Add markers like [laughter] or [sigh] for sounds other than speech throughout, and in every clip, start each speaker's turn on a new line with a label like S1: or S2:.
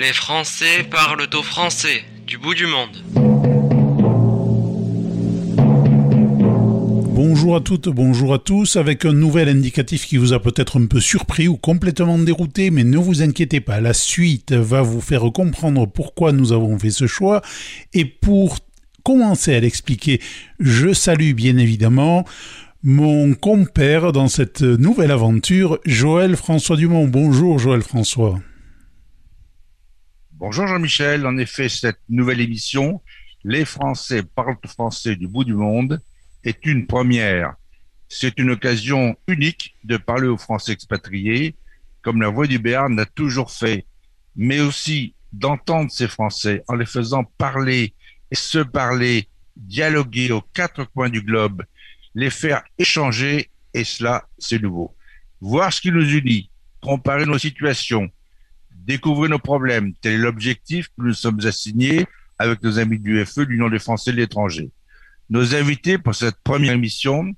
S1: Les Français parlent au français du bout du monde.
S2: Bonjour à toutes, bonjour à tous, avec un nouvel indicatif qui vous a peut-être un peu surpris ou complètement dérouté, mais ne vous inquiétez pas, la suite va vous faire comprendre pourquoi nous avons fait ce choix, et pour commencer à l'expliquer, je salue bien évidemment mon compère dans cette nouvelle aventure, Joël François Dumont. Bonjour Joël François.
S3: Bonjour Jean-Michel, en effet, cette nouvelle émission, Les Français parlent français du bout du monde, est une première. C'est une occasion unique de parler aux Français expatriés, comme la Voix du Béarn l'a toujours fait, mais aussi d'entendre ces Français en les faisant parler et se parler, dialoguer aux quatre coins du globe, les faire échanger, et cela, c'est nouveau. Voir ce qui nous unit, comparer nos situations, découvrir nos problèmes. Tel est l'objectif que nous sommes assignés avec nos amis du FE, l'Union des Français de l'étranger. Nos invités pour cette première émission,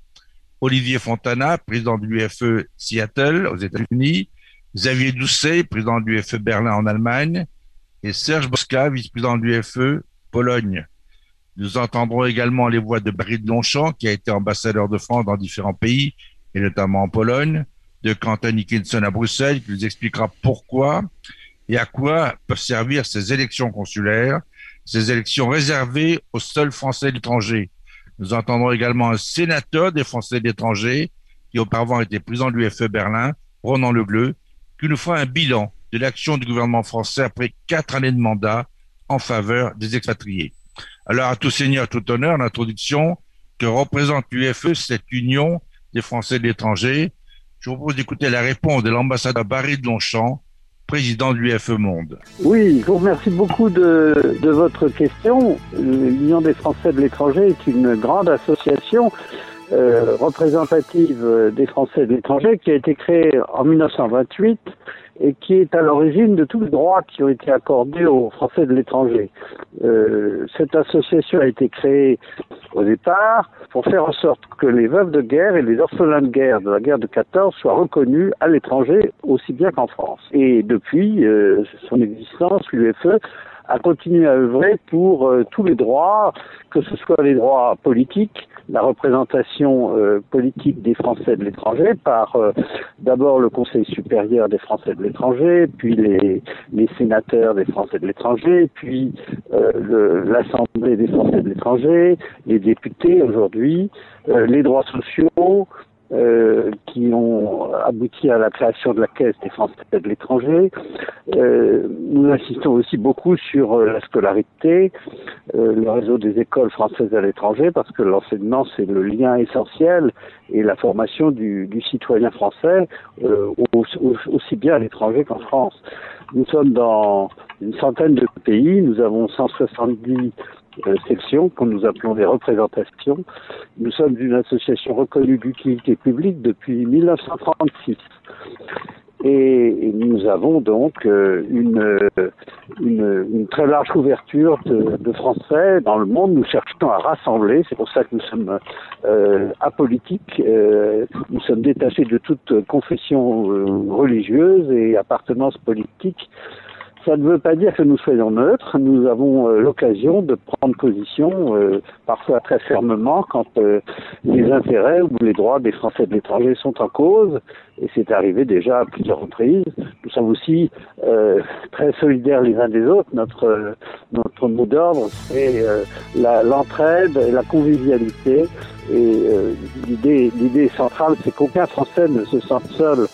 S3: Olivier Fontana, président de l'UFE Seattle aux États-Unis, Xavier Doucet, président de l'UFE Berlin en Allemagne, et Serge Bosca, vice-président de l'UFE Pologne. Nous entendrons également les voix de Barry de Longchamp, qui a été ambassadeur de France dans différents pays, et notamment en Pologne, de Quentin Nickinson à Bruxelles, qui nous expliquera pourquoi et à quoi peuvent servir ces élections consulaires, ces élections réservées aux seuls Français de l'étranger. Nous entendrons également un sénateur des Français de l'étranger, qui auparavant était président de l'UFE Berlin, Ronan Le Bleu, qui nous fera un bilan de l'action du gouvernement français après quatre années de mandat en faveur des expatriés. Alors, à tout seigneur, tout honneur, l'introduction que représente l'UFE, cette union des Français de l'étranger, je vous propose d'écouter la réponse de l'ambassadeur Barry de Longchamp, président de l'UFE Monde.
S4: Oui, je vous remercie beaucoup de, votre question. L'Union des Français de l'étranger est une grande association euh, représentative des Français de l'étranger qui a été créée en 1928 et qui est à l'origine de tous les droits qui ont été accordés aux Français de l'étranger. Euh, cette association a été créée au départ pour faire en sorte que les veuves de guerre et les orphelins de guerre de la guerre de 14 soient reconnus à l'étranger aussi bien qu'en France. Et depuis euh, son existence, l'UFE a continué à œuvrer pour euh, tous les droits, que ce soit les droits politiques, la représentation euh, politique des Français de l'étranger par euh, d'abord le Conseil supérieur des Français de l'étranger, puis les, les, sénateurs des Français de l'étranger, puis euh, l'Assemblée des Français de l'étranger, les députés aujourd'hui, les droits sociaux, euh, qui ont abouti à la création de la Caisse des Français de l'étranger. Euh, nous insistons aussi beaucoup sur euh, la scolarité, euh, le réseau des écoles françaises à l'étranger, parce que l'enseignement, c'est le lien essentiel et la formation du, du citoyen français, aussi bien à l'étranger qu'en France. Nous sommes dans une centaine de pays, nous avons 170 euh, sections que nous appelons des représentations. Nous sommes une association reconnue d'utilité publique depuis 1936. Et, nous avons donc euh, une, une, une, très large couverture de, de, Français dans le monde. Nous cherchons à rassembler, c'est pour ça que nous sommes euh, apolitiques, euh, nous sommes détachés de toute confession euh, religieuse et appartenance politique. Ça ne veut pas dire que nous soyons neutres. Nous avons euh, l'occasion de prendre position, euh, parfois très fermement, quand euh, les intérêts ou les droits des Français de l'étranger sont en cause. Et c'est arrivé déjà à plusieurs reprises. Nous sommes aussi très solidaires les uns des autres. Notre notre mot d'ordre, c'est l'entraide et la convivialité. Et l'idée l'idée centrale, c'est qu'aucun Français ne se sente seul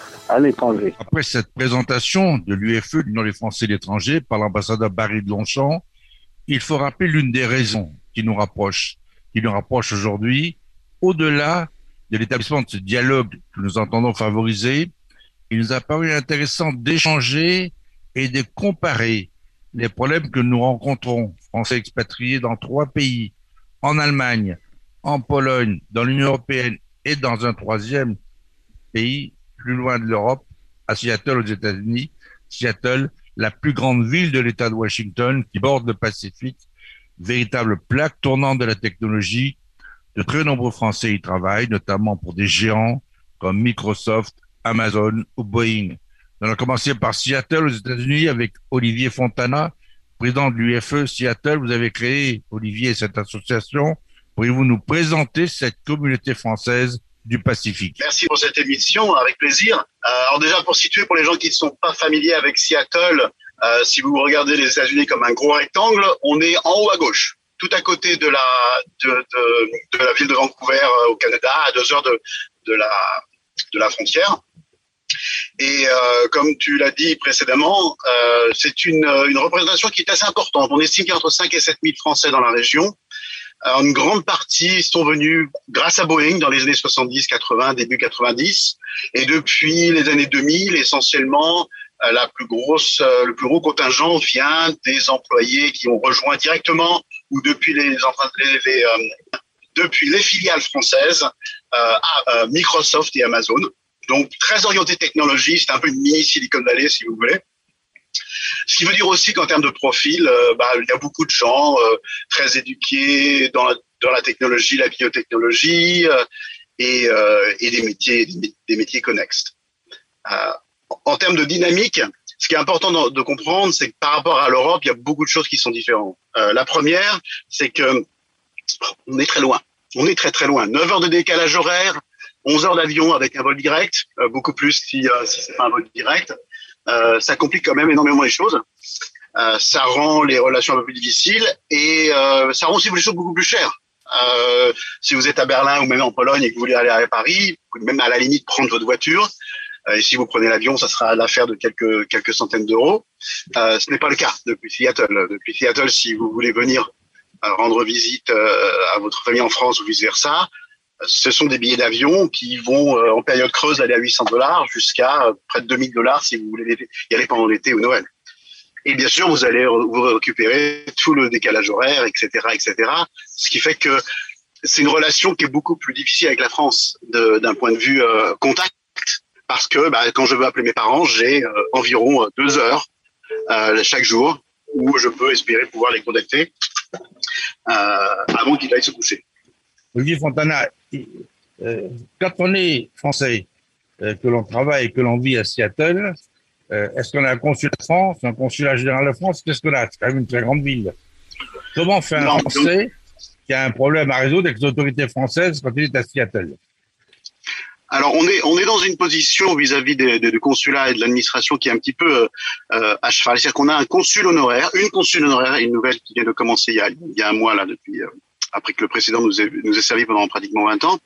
S3: Après cette présentation de l'UFE, l'Union des Français de l'étranger, par l'ambassadeur Barry de Longchamp, il faut rappeler l'une des raisons qui nous rapproche, qui nous rapproche aujourd'hui, au-delà de l'établissement de ce dialogue que nous entendons favoriser, il nous a paru intéressant d'échanger et de comparer les problèmes que nous rencontrons, Français expatriés dans trois pays, en Allemagne, en Pologne, dans l'Union européenne et dans un troisième pays, plus loin de l'Europe, à Seattle aux États-Unis. Seattle, la plus grande ville de l'État de Washington qui borde le Pacifique, véritable plaque tournante de la technologie. De très nombreux Français y travaillent, notamment pour des géants comme Microsoft, Amazon ou Boeing. Nous allons commencer par Seattle aux États-Unis avec Olivier Fontana, président de l'UFE Seattle. Vous avez créé, Olivier, cette association. Pourriez-vous nous présenter cette communauté française
S5: Merci pour cette émission, avec plaisir. Euh, alors déjà, pour situer pour les gens qui ne sont pas familiers avec Seattle, euh, si vous regardez les États-Unis comme un gros rectangle, on est en haut à gauche, tout à côté de la ville de Vancouver euh, au Canada, à deux heures de, la frontière. Et comme tu l'as dit précédemment, c'est une, une représentation qui est assez importante. On estime qu'il y a entre 5 et 7 000 Français dans la région. Alors, une grande partie sont venus grâce à Boeing dans les années 70, 80, début 90. Et depuis les années 2000, essentiellement, euh, la plus grosse, euh, le plus gros contingent vient des employés qui ont rejoint directement ou depuis les, euh, depuis les filiales françaises à Microsoft et Amazon. Donc très orienté technologie, c'est un peu une mini Silicon Valley si vous voulez. Ce qui veut dire aussi qu'en termes de profil, euh, bah, il y a beaucoup de gens euh, très éduqués dans la, technologie, la biotechnologie euh, et, et, des métiers des, métiers connexes. en termes de dynamique, ce qui est important de, comprendre, c'est que par rapport à l'Europe, il y a beaucoup de choses qui sont différentes. la première, c'est que on est très loin. On est très très loin. 9 heures de décalage horaire, 11 heures d'avion avec un vol direct, beaucoup plus si, si c'est pas un vol direct. Euh, ça complique quand même énormément les choses. Euh, ça rend les relations un peu plus difficiles et euh, ça rend aussi les choses beaucoup plus chères. Euh, si vous êtes à Berlin ou même en Pologne et que vous voulez aller à Paris, vous pouvez même à la limite prendre votre voiture. Euh, et si vous prenez l'avion, ça sera l'affaire de quelques quelques centaines d'euros. Euh, ce n'est pas le cas depuis Seattle. Depuis Seattle, si vous voulez venir rendre visite à votre famille en France ou vice versa, ce sont des billets d'avion qui vont euh, en période creuse aller à 800 dollars jusqu'à euh, près de 2000 dollars si vous voulez y aller pendant l'été ou Noël. Et bien sûr, vous allez vous récupérer tout le décalage horaire, etc., etc. Ce qui fait que c'est une relation qui est beaucoup plus difficile avec la France d'un point de vue euh, contact, parce que bah, quand je veux appeler mes parents, j'ai environ deux heures chaque jour où je peux espérer pouvoir les contacter avant qu'ils aillent se coucher.
S3: Olivier Fontana, euh, quand on est français, euh, que l'on travaille et que l'on vit à Seattle, euh, est-ce qu'on a un consulat de France, un consulat général de France Qu'est-ce qu'on a? C'est quand même une très grande ville. Comment fait un Français qui a un problème à résoudre avec les autorités françaises quand il est à Seattle?
S5: Alors on est on est dans une position vis-à-vis des, des, consulats et de l'administration qui est un petit peu euh, à cheval. C'est-à-dire qu'on a un consul honoraire, une consul honoraire, une nouvelle qui vient de commencer il y a, il y a un mois là depuis après que le précédent nous ait, nous ait servi pendant pratiquement 20 ans.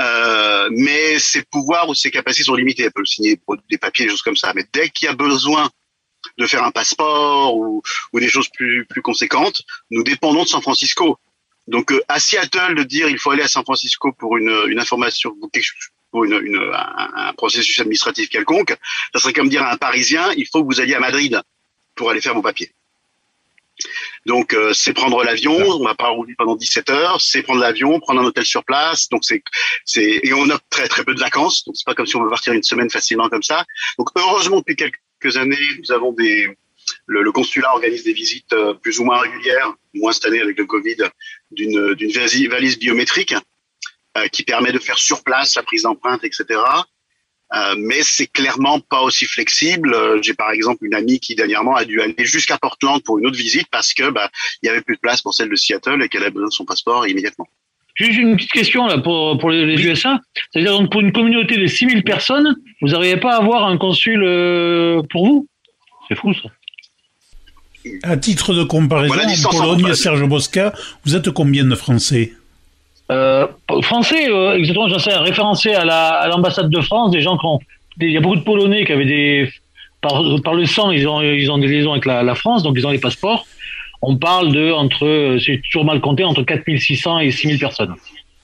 S5: Euh, mais ses pouvoirs ou ses capacités sont limitées. Elle peut signer des papiers, des choses comme ça. Mais dès qu'il y a besoin de faire un passeport ou, ou des choses plus, plus conséquentes, nous dépendons de San Francisco. Donc euh, à Seattle, de dire il faut aller à San Francisco pour une, une information, pour une, une, un, un, processus administratif quelconque, ça serait comme dire à un Parisien il faut que vous alliez à Madrid pour aller faire vos papiers. Donc euh, c'est prendre l'avion, on va pas rouler pendant 17 heures, c'est prendre l'avion, prendre un hôtel sur place. Donc c'est c'est et on a très très peu de vacances, donc c'est pas comme si on veut partir une semaine facilement comme ça. Donc heureusement depuis quelques années, nous avons des le, le consulat organise des visites euh, plus ou moins régulières, moins cette année avec le Covid, d'une d'une valise biométrique euh, qui permet de faire sur place la prise d'empreinte, etc. Euh, mais c'est clairement pas aussi flexible. Euh, j'ai par exemple une amie qui dernièrement a dû aller jusqu'à Portland pour une autre visite parce que bah il y avait plus de place pour celle de Seattle et qu'elle avait besoin de son passeport immédiatement.
S6: Juste une petite question là pour pour les, USA. C'est-à-dire donc pour une communauté de 6000 personnes, vous n'arrivez pas à avoir un consul euh, pour vous? C'est fou ça.
S2: À titre de comparaison, en Pologne, Serge Bosca, vous êtes combien de Français?
S6: Euh, français, euh, exactement, j'en sais, référencé à l'ambassade de France, des gens qui ont, il y a beaucoup de Polonais qui avaient des, par, par le sang, ils ont, ils ont des liaisons avec la, la, France, donc ils ont les passeports. On parle de entre, c'est toujours mal compté, entre 4600 et 6000 personnes.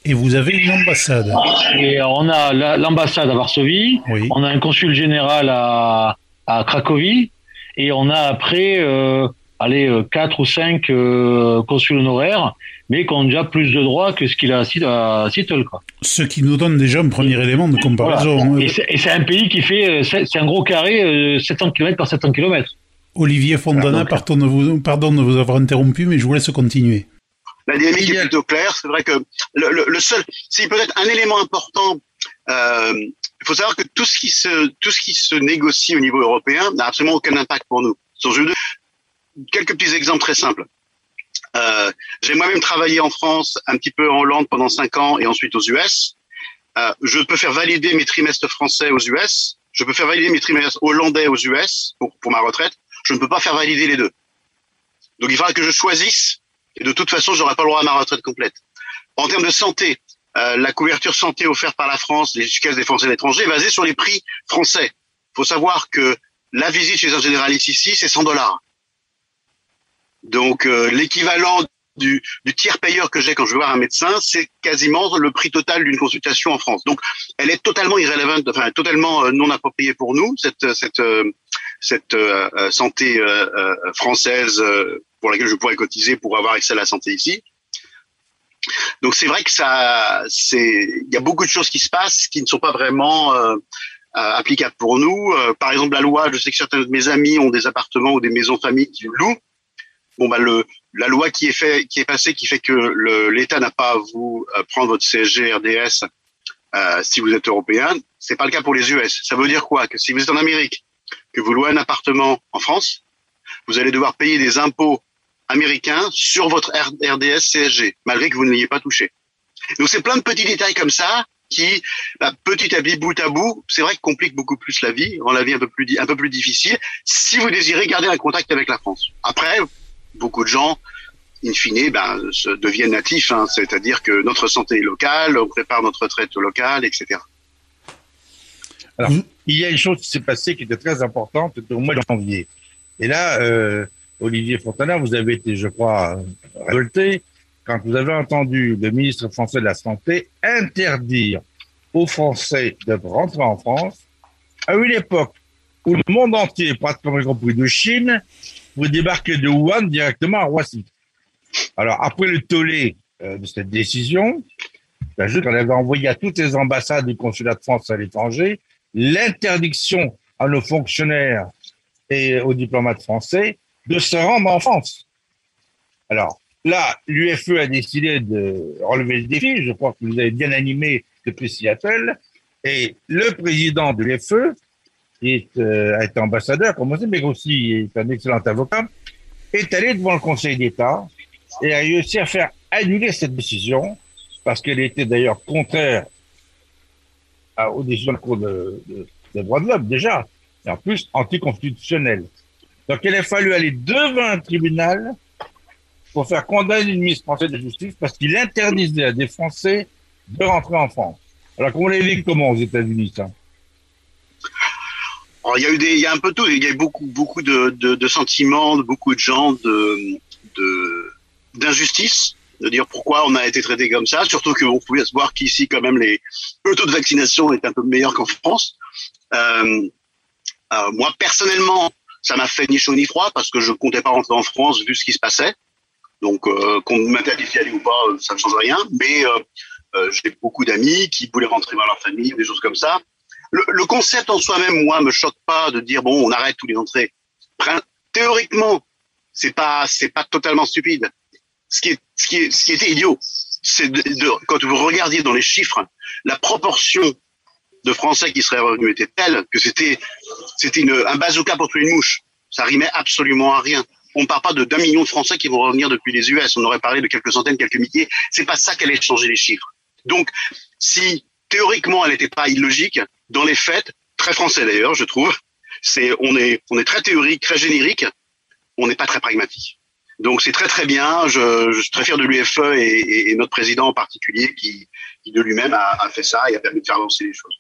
S2: Et vous avez une ambassade
S6: Et on a l'ambassade à Varsovie, oui. on a un consul général à, à Cracovie, et on a après, euh, allez, euh, quatre ou cinq euh, consuls honoraires mais qui ont déjà plus de droits que ce qu'il a à Seattle. Quoi.
S2: Ce qui nous donne déjà un premier élément de comparaison.
S6: Voilà. Et c'est un pays qui fait, c'est un gros carré, 700 km par 700 km.
S2: Olivier Fontana, pardon, de vous, pardon de vous avoir interrompu, mais je vous laisse continuer.
S5: La dynamique est plutôt claire. C'est vrai que le, le, le seul, c'est peut-être un élément important. Euh, faut savoir que tout ce qui se tout ce qui se négocie au niveau européen n'a absolument aucun impact pour nous. Quelques petits exemples très simples. Euh, j'ai moi-même travaillé en France, un petit peu en Hollande pendant cinq ans et ensuite aux US. Euh, je peux faire valider mes trimestres français aux US. Je peux faire valider mes trimestres hollandais aux US pour, pour ma retraite. Je ne peux pas faire valider les deux. Donc il faudra que je choisisse. Et de toute façon, j'aurai pas le droit à ma retraite complète. En termes de santé, euh, la couverture santé offerte par la France, les caisses des Français de l'étranger, est basée sur les prix français. Il faut savoir que la visite chez un généraliste ici, c'est 100 dollars. Donc euh, l'équivalent du, du, tiers payeur que j'ai quand je vais voir un médecin, c'est quasiment le prix total d'une consultation en France. Donc elle est totalement irrélevante, enfin totalement euh, non appropriée pour nous cette cette cette santé française pour laquelle je pourrais cotiser pour avoir accès à la santé ici. Donc c'est vrai que ça, c'est, il y a beaucoup de choses qui se passent qui ne sont pas vraiment euh, euh, applicables pour nous. Euh, par exemple, la loi, je sais que certains de mes amis ont des appartements ou des maisons familles qui louent. Bon bah le, la loi qui est fait, qui est passée, qui fait que l'État n'a pas à vous prendre votre CSG RDS si vous êtes européen, c'est pas le cas pour les US. Ça veut dire quoi? Que si vous êtes en Amérique, que vous louez un appartement en France, vous allez devoir payer des impôts américain sur votre RDS CSG, malgré que vous ne l'ayez pas touché. Donc c'est plein de petits détails comme ça qui, bah, petit à petit, bout à bout, c'est vrai que complique beaucoup plus la vie, rend la vie un peu plus un peu plus difficile. Si vous désirez garder un contact avec la France. Après, beaucoup de gens, in fine, ben, se deviennent natifs, hein, c'est-à-dire que notre santé est locale, on prépare notre retraite locale, etc.
S3: Alors, il y a une chose qui s'est passée qui était très importante au mois de janvier. Et là, euh, Olivier Fontana, vous avez été, je crois, révolté quand vous avez entendu le ministre français de la Santé interdire aux Français de rentrer en France à une époque où le monde entier, pratiquement y compris de Chine, vous débarquez de Wuhan directement à Roissy. Alors, après le tollé euh, de cette décision, j'ajoute qu'on avait envoyé à toutes les ambassades du consulat de France à l'étranger l'interdiction à nos fonctionnaires et aux diplomates français de se rendre en France. Alors là, l'UFE a décidé de relever le défi. Je crois que vous avez bien animé depuis Seattle. Et le président de l'UFE, est, euh, a été ambassadeur, comme on mais aussi est un excellent avocat, est allé devant le Conseil d'État et a réussi à faire annuler cette décision, parce qu'elle était d'ailleurs contraire à, aux décisions de la Cour des droits de l'homme, déjà, et en plus anticonstitutionnelle. Donc il a fallu aller devant un tribunal pour faire condamner une ministre française de justice parce qu'il interdisait à des Français de rentrer en France. Alors comment l'a vu comment aux États-Unis ça?
S5: Il y a eu des, il y a un peu tout. Il y a eu beaucoup, beaucoup de, de, de sentiments, de beaucoup de gens de, d'injustice, de dire pourquoi on a été traité comme ça. Surtout qu'on pouvait se voir qu'ici, quand même, les, le taux de vaccination est un peu meilleur qu'en France. Euh, euh, moi, personnellement, ça m'a fait ni chaud ni froid parce que je comptais pas rentrer en France vu ce qui se passait. Donc euh, qu'on m'interdise d'y aller ou pas, euh, ça ne change rien. Mais euh, euh, j'ai beaucoup d'amis qui voulaient rentrer voir leur famille, des choses comme ça. Le, le concept en soi-même, moi, me choque pas de dire bon, on arrête tous les entrées. Théoriquement, c'est pas c'est pas totalement stupide. Ce qui est ce qui est ce qui était idiot, c'est de, de, quand vous regardiez dans les chiffres la proportion de Français qui seraient revenus était telle que c'était c'était un bazooka pour tuer une mouche. Ça rimait absolument à rien. On ne parle pas de d'un million de Français qui vont revenir depuis les US. On aurait parlé de quelques centaines, quelques milliers. C'est pas ça qui allait changer les chiffres. Donc, si théoriquement elle n'était pas illogique, dans les faits, très français d'ailleurs, je trouve, c'est on est on est très théorique, très générique. On n'est pas très pragmatique. Donc c'est très très bien. Je, je suis très fier de l'UFE et, et, et, notre président en particulier qui, qui de lui-même a, a fait ça et a permis de faire avancer les choses.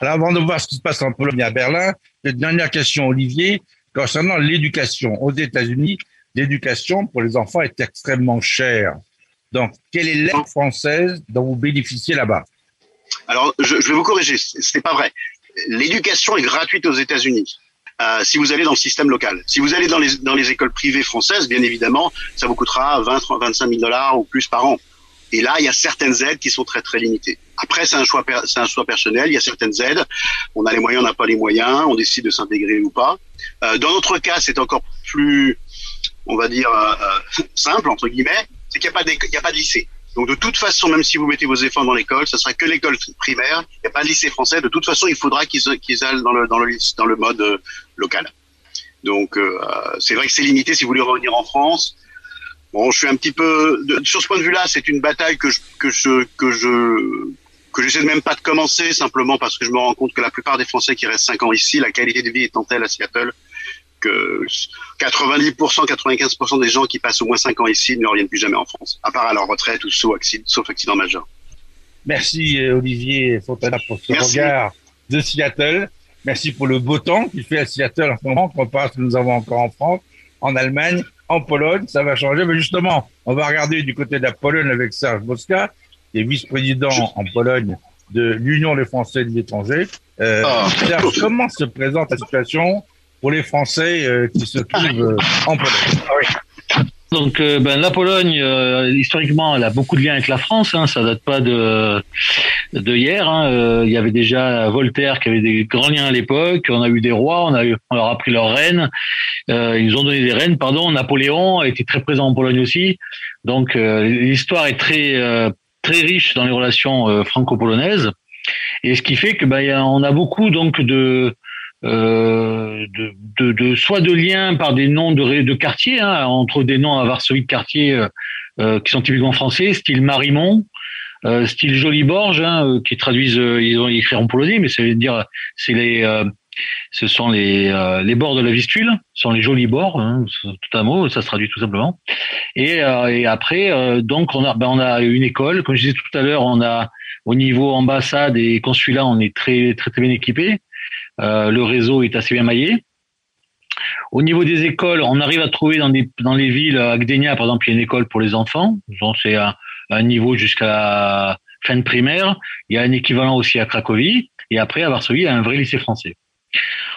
S3: Alors, avant de voir ce qui se passe en Pologne et à Berlin, une dernière question, Olivier, concernant l'éducation. Aux États-Unis, l'éducation pour les enfants est extrêmement chère. Donc, quelle est l'aide française dont vous bénéficiez là-bas?
S5: Alors, je, vais vous corriger, ce n'est pas vrai. L'éducation est gratuite aux États-Unis. Euh, si vous allez dans le système local. Si vous allez dans les, écoles privées françaises, bien évidemment, ça vous coûtera 20, 25 000 dollars ou plus par an. Et là, il y a certaines aides qui sont très très limitées. Après, c'est un choix, c'est un choix personnel. Il y a certaines aides. On a les moyens, on n'a pas les moyens. On décide de s'intégrer ou pas. Euh, dans notre cas, c'est encore plus, on va dire, euh, [laughs] simple entre guillemets. C'est qu'il n'y y a pas de lycée. Donc de toute façon, même si vous mettez vos enfants dans l'école, ce sera que l'école primaire et pas le lycée français. De toute façon, il faudra qu'ils qu'ils aillent dans le dans le dans le mode euh, local. Donc euh, c'est vrai que c'est limité si vous voulez revenir en France. Bon, je suis un petit peu de, sur ce point de vue-là, c'est une bataille que je que je que je que j'essaie même pas de commencer simplement parce que je me rends compte que la plupart des Français qui restent 5 ans ici, la qualité de vie étant telle à Seattle que 90%, 95% des gens qui passent au moins 5 ans ici ne reviennent plus jamais en France, à part à leur retraite ou sauf accident, sauf accident majeur.
S3: Merci euh, Olivier Fontana pour ce regard de Seattle. Merci pour le beau temps qu'il fait à Seattle en ce moment, comparé à ce que nous avons encore en France, en Allemagne, en Pologne. Ça va changer. Mais justement, on va regarder du côté de la Pologne avec Serge Boska, qui est vice-président en Pologne de l'Union des Français de l'étranger. Euh, oh. Serge, comment se présente la situation pour les Français euh, qui se trouvent euh, en Pologne.
S6: Ah Donc, euh, ben, la Pologne, historiquement, elle a beaucoup de liens avec la France. Hein, ça date pas de de hier. Hein. il y avait déjà Voltaire qui avait des grands liens à l'époque. On a eu des rois, on a eu, on leur a pris leurs reines. ils ont donné des reines, pardon. Napoléon a été très présent en Pologne aussi. Donc, l'histoire est très très riche dans les relations franco-polonaises. Et ce qui fait que ben, on a beaucoup donc de euh, de, de, de, soit de liens par des noms de, de quartiers, hein, entre des noms à Varsovie de quartiers euh, euh, qui sont typiquement français, style Marimont, euh, style Joliborge, hein, qui traduisent, ils ont écrit en polonais, mais ça veut dire c'est les, ce sont les, les bords de la Vistule, ce sont les jolis bords, hein, tout un mot, ça se traduit tout simplement. Et, et après, donc on a, ben on a une école, comme je disais tout à l'heure, on a au niveau ambassade et consulat, on est très très très bien équipé. Euh, le réseau est assez bien maillé. Au niveau des écoles, on arrive à trouver dans, des, dans les villes, à Gdynia par exemple, il y a une école pour les enfants, donc c'est un, un niveau jusqu'à la fin de primaire. Il y a un équivalent aussi à Cracovie, et après à Varsovie, il y a un vrai lycée français.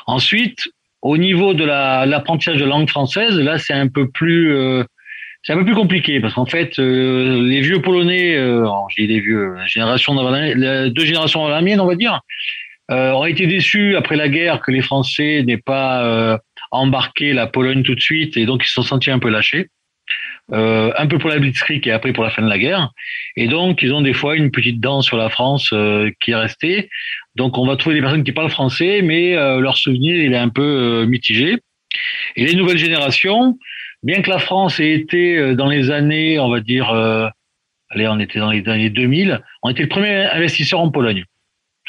S6: Ensuite, au niveau de l'apprentissage de langue française, là c'est un peu plus euh, c'est un peu plus compliqué parce qu'en fait euh, les vieux polonais, euh, j'ai des vieux, génération deux générations avant la mienne, on va dire, euh, ont été déçus après la guerre que les Français n'aient pas euh, embarqué la Pologne tout de suite et donc ils se sont sentis un peu lâchés. Euh, un peu pour la Blitzkrieg et après pour la fin de la guerre. Et donc, ils ont des fois une petite dent sur la France euh, qui est restée. Donc, on va trouver des personnes qui parlent français, mais euh, leur souvenir, il est un peu mitigé. Et les nouvelles générations, bien que la France ait été dans les années, on va dire, allez, on était dans les années 2000, on était le premier investisseur en Pologne.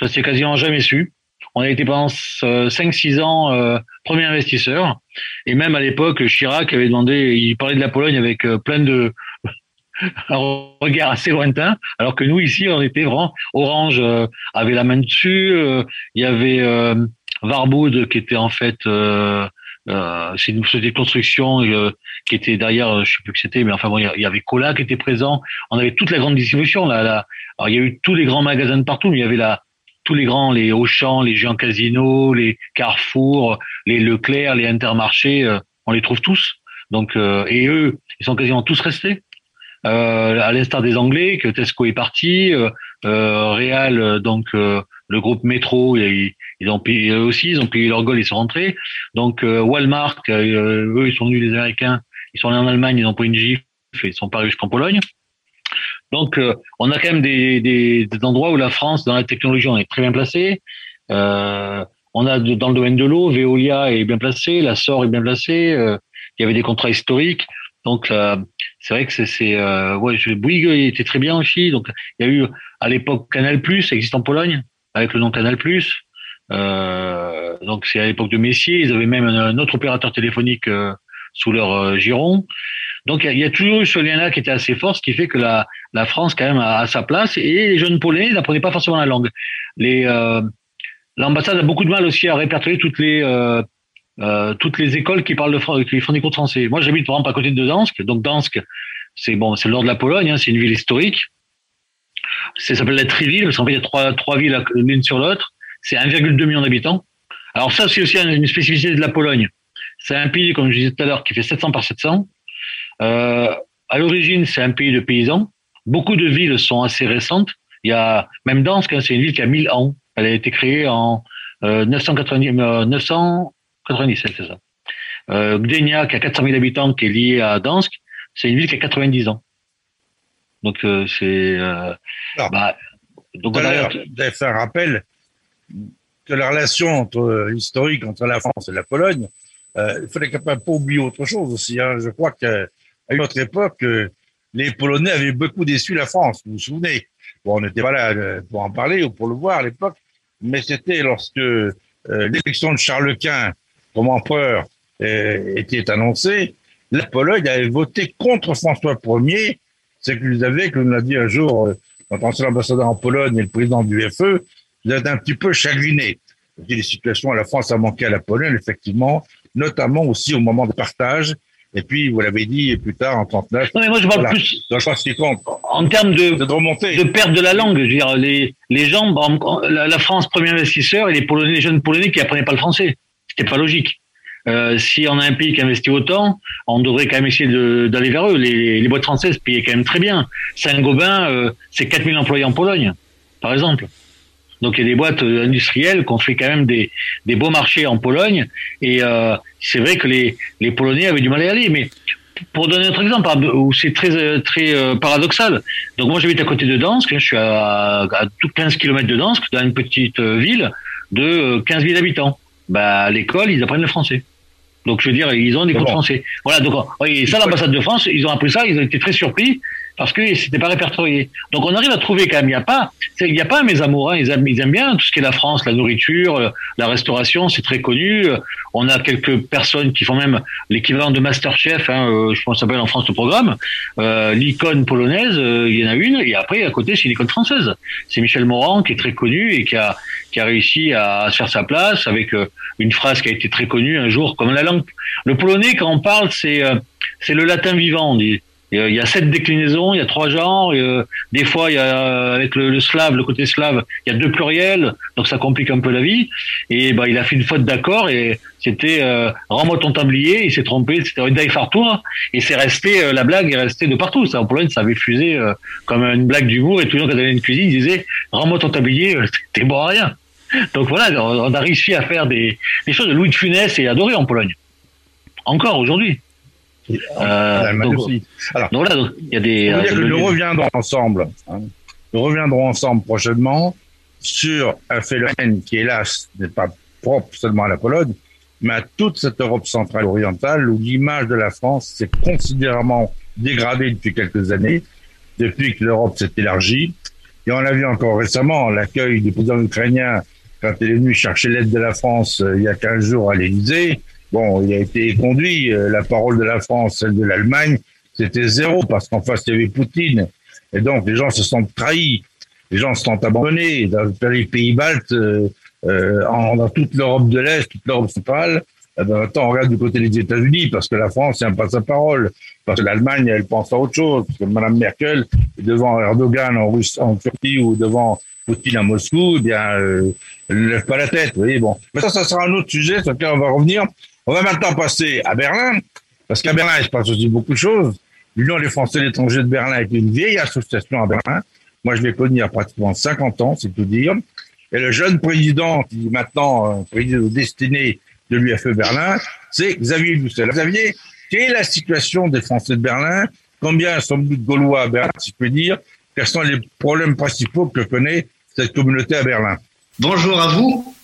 S6: Ça s'est quasiment jamais su. On a été pendant 5-6 ans euh, premier investisseur. Et même à l'époque, Chirac avait demandé, il parlait de la Pologne avec euh, plein de [laughs] un regard assez lointain, alors que nous ici, on était vraiment Orange euh, avait la main dessus. il y avait Warboud qui était en fait c'est une société de construction qui était derrière, je sais plus que c'était, mais enfin bon, il y avait Cola qui était présent. On avait toute la grande distribution. Là, là. Alors il y a eu tous les grands magasins de partout, mais il y avait la tous les grands, les Auchan, les géants casinos, les Carrefour, les Leclerc, les Intermarchés, euh, on les trouve tous. Donc, euh, et eux, ils sont quasiment tous restés. Euh, à l'instar des Anglais, que Tesco est parti, euh, Real, donc le groupe Métro, ils, ils, ont payé eux aussi, ils ont payé leur goal, ils sont rentrés. Donc Walmart, eux, ils sont venus les Américains, ils sont allés en Allemagne, ils ont pris une gifle, ils sont pas jusqu'en Pologne. Donc, euh, on a quand même des, des, des, endroits où la France, dans la technologie, on est très bien placé. Euh, on a dans le domaine de l'eau, Veolia est bien placé, la SOR est bien placée. Euh, il y avait des contrats historiques. Donc, c'est vrai que c'est, euh, ouais, Bouygues était très bien aussi. Donc, il y a eu à l'époque Canal+, ça existe en Pologne avec le nom Canal+. Euh, donc, c'est à l'époque de Messier. Ils avaient même un, autre opérateur téléphonique sous leur giron. Donc il y, a toujours eu ce lien-là qui était assez fort, ce qui fait que la, la France quand même a, sa place et les jeunes Polonais n'apprenaient pas forcément la langue. Les euh, l'ambassade a beaucoup de mal aussi à répertorier toutes les euh, euh, toutes les écoles qui parlent de qui font des cours français. Moi j'habite par exemple à côté de Dansk, donc Dansk c'est bon c'est le nord de la Pologne, hein, c'est une ville historique. Ça s'appelle la Triville parce qu'en fait il y a trois trois villes l'une sur l'autre. C'est 1,2 million d'habitants. Alors ça c'est aussi une spécificité de la Pologne. C'est un pays comme je disais tout à l'heure qui fait 700 par 700 euh, à l'origine, c'est un pays de paysans. Beaucoup de villes sont assez récentes. Il y a même Dansk, hein, c'est une ville qui a 1000 ans. Elle a été créée en euh, 990, 997, euh, c'est ça. Euh, Gdynia, qui a 400 000 habitants, qui est liée à Dansk, c'est une ville qui a 90 ans. Donc c'est
S3: bah, donc vous avez fait un rappel que la relation entre, historique entre la France et la Pologne, il fallait quand même pas oublier autre chose aussi. Hein. Je crois qu'à une autre époque, les Polonais avaient beaucoup déçu la France. Vous vous souvenez Bon, on n'était pas là pour en parler ou pour le voir à l'époque, mais c'était lorsque l'élection de Charles Quint comme empereur euh, était annoncée, la Pologne avait voté contre François Ier. C'est que vous avez, comme l'a dit un jour euh, notre ancien ambassadeur en Pologne et le président du FE, vous êtes un petit peu chagriné. Les situations à la France a manqué à la Pologne, effectivement, notamment aussi au moment de partage. Et puis, vous l'avez dit plus tard, en 39.
S6: Non, mais moi, je parle plus. En termes de, de, perte de la langue. Je veux dire, les, les gens, la, France, premier investisseur, et les Polonais, les jeunes Polonais qui apprenaient pas le français. C'était pas logique. Euh, si on a un pays qui investit autant, on devrait quand même essayer d'aller vers eux. Les, les, boîtes françaises payaient quand même très bien. Saint-Gobain, euh, c'est 4000 employés en Pologne, par exemple. Donc il y a des boîtes euh, industrielles qui ont fait quand même des, des beaux marchés en Pologne. Et euh, c'est vrai que les, les Polonais avaient du mal à y aller. Mais pour donner un autre exemple, où c'est très euh, très paradoxal. Donc moi j'habite à côté de Dansk, je suis à, à 15 km de Dansk, dans une petite ville de 15 000 habitants. Bah, à l'école, ils apprennent le français. Donc, je veux dire, ils ont des cours de français. Voilà, donc, oui, ça, l'ambassade de France, ils ont appris ça, ils ont été très surpris parce que c'était pas répertorié. Donc, on arrive à trouver quand même, il n'y a pas, il n'y a pas mes amours, hein, ils, aiment, ils aiment bien tout ce qui est la France, la nourriture, euh, la restauration, c'est très connu. On a quelques personnes qui font même l'équivalent de Masterchef, hein, euh, je pense que s'appelle en France le programme. Euh, l'icône polonaise, euh, il y en a une, et après, à côté, c'est l'icône française. C'est Michel Morand qui est très connu et qui a, qui a réussi à se faire sa place avec une phrase qui a été très connue un jour comme la langue. Le polonais, quand on parle, c'est c'est le latin vivant. On dit. Il y a sept déclinaisons, il y a trois genres. des fois, il y a avec le, slave, le côté slave, il y a deux pluriels, donc ça complique un peu la vie. Et bah, il a fait une faute d'accord et c'était euh, rends-moi ton tablier. Il s'est trompé, c'était Dai Fartour et c'est resté euh, la blague est restée de partout. Ça en Pologne, ça avait fusé euh, comme une blague d'humour et tout le monde quand il avait une cuisine, il disait rends-moi ton tablier, t'es bon à rien. Donc voilà, on a réussi à faire des, des choses. Louis de Funès est adoré en Pologne, encore aujourd'hui.
S3: Euh, donc, Alors, il y a des. Euh, que nous reviendrons ensemble. Hein. nous reviendrons ensemble prochainement sur un phénomène qui, hélas, n'est pas propre seulement à la Pologne, mais à toute cette Europe centrale orientale où l'image de la France s'est considérablement dégradée depuis quelques années, depuis que l'Europe s'est élargie. Et on l'a vu encore récemment, l'accueil du président ukrainien quand il est venu chercher l'aide de la France euh, il y a 15 jours à l'Élysée. Bon, il a été conduit, euh, la parole de la France, celle de l'Allemagne, c'était zéro parce qu'en face, il y avait Poutine. Et donc, les gens se sont trahis. Les gens se sont abandonnés dans les pays baltes, euh, euh en, dans toute l'Europe de l'Est, toute l'Europe centrale. Ben, maintenant, on regarde du côté des États-Unis parce que la France n'a pas sa parole, parce que l'Allemagne, elle pense à autre chose, parce que Mme Merkel devant Erdogan en, Russie, en Turquie ou devant Poutine à Moscou, eh bien, euh, elle ne lève pas la tête. Vous voyez, bon. Mais ça, ça sera un autre sujet sur lequel on va revenir. On va maintenant passer à Berlin, parce qu'à Berlin, il se passe aussi beaucoup de choses. L'Union des Français de l'étranger de Berlin est une vieille association à Berlin. Moi, je l'ai connue il y a pratiquement 50 ans, c'est tout dire. Et le jeune président, qui est maintenant euh, président destiné de l'UFE Berlin, c'est Xavier Doucet. Xavier, quelle est la situation des Français de Berlin? Combien sommes-nous de Gaulois à Berlin, si je peux dire? Quels sont les problèmes principaux que connaît cette communauté à Berlin?
S7: Bonjour à vous.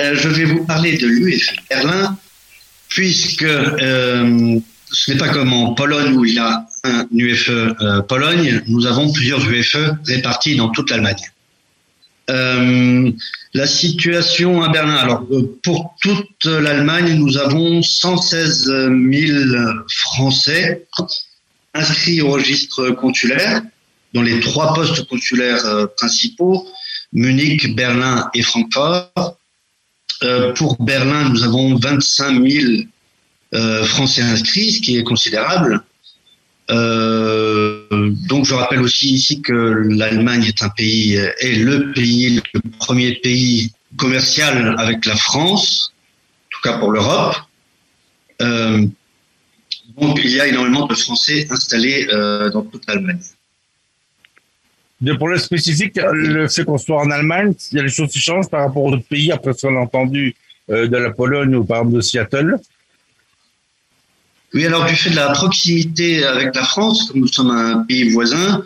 S7: Euh, je vais vous parler de l'UEF Berlin, puisque euh, ce n'est pas comme en Pologne où il y a un UFE euh, Pologne, nous avons plusieurs UFE répartis dans toute l'Allemagne. la situation à Berlin, alors pour toute l'Allemagne, nous avons 116 000 Français inscrits au registre consulaire, dans les trois postes consulaires principaux, Munich, Berlin et Francfort. Euh, pour Berlin, nous avons 25 000 euh, Français inscrits, ce qui est considérable. Euh, donc je rappelle aussi ici que l'Allemagne est un pays est le pays le premier pays commercial avec la France, en tout cas pour l'Europe. donc il y a énormément de Français installés dans toute l'Allemagne
S3: de problème spécifique, le fait qu'on soit en Allemagne, il y a des choses qui changent par rapport aux autres pays, après ce qu'on a entendu euh, de la Pologne ou par exemple de Seattle
S7: Oui, alors du fait de la proximité avec la France, comme nous sommes un pays voisin,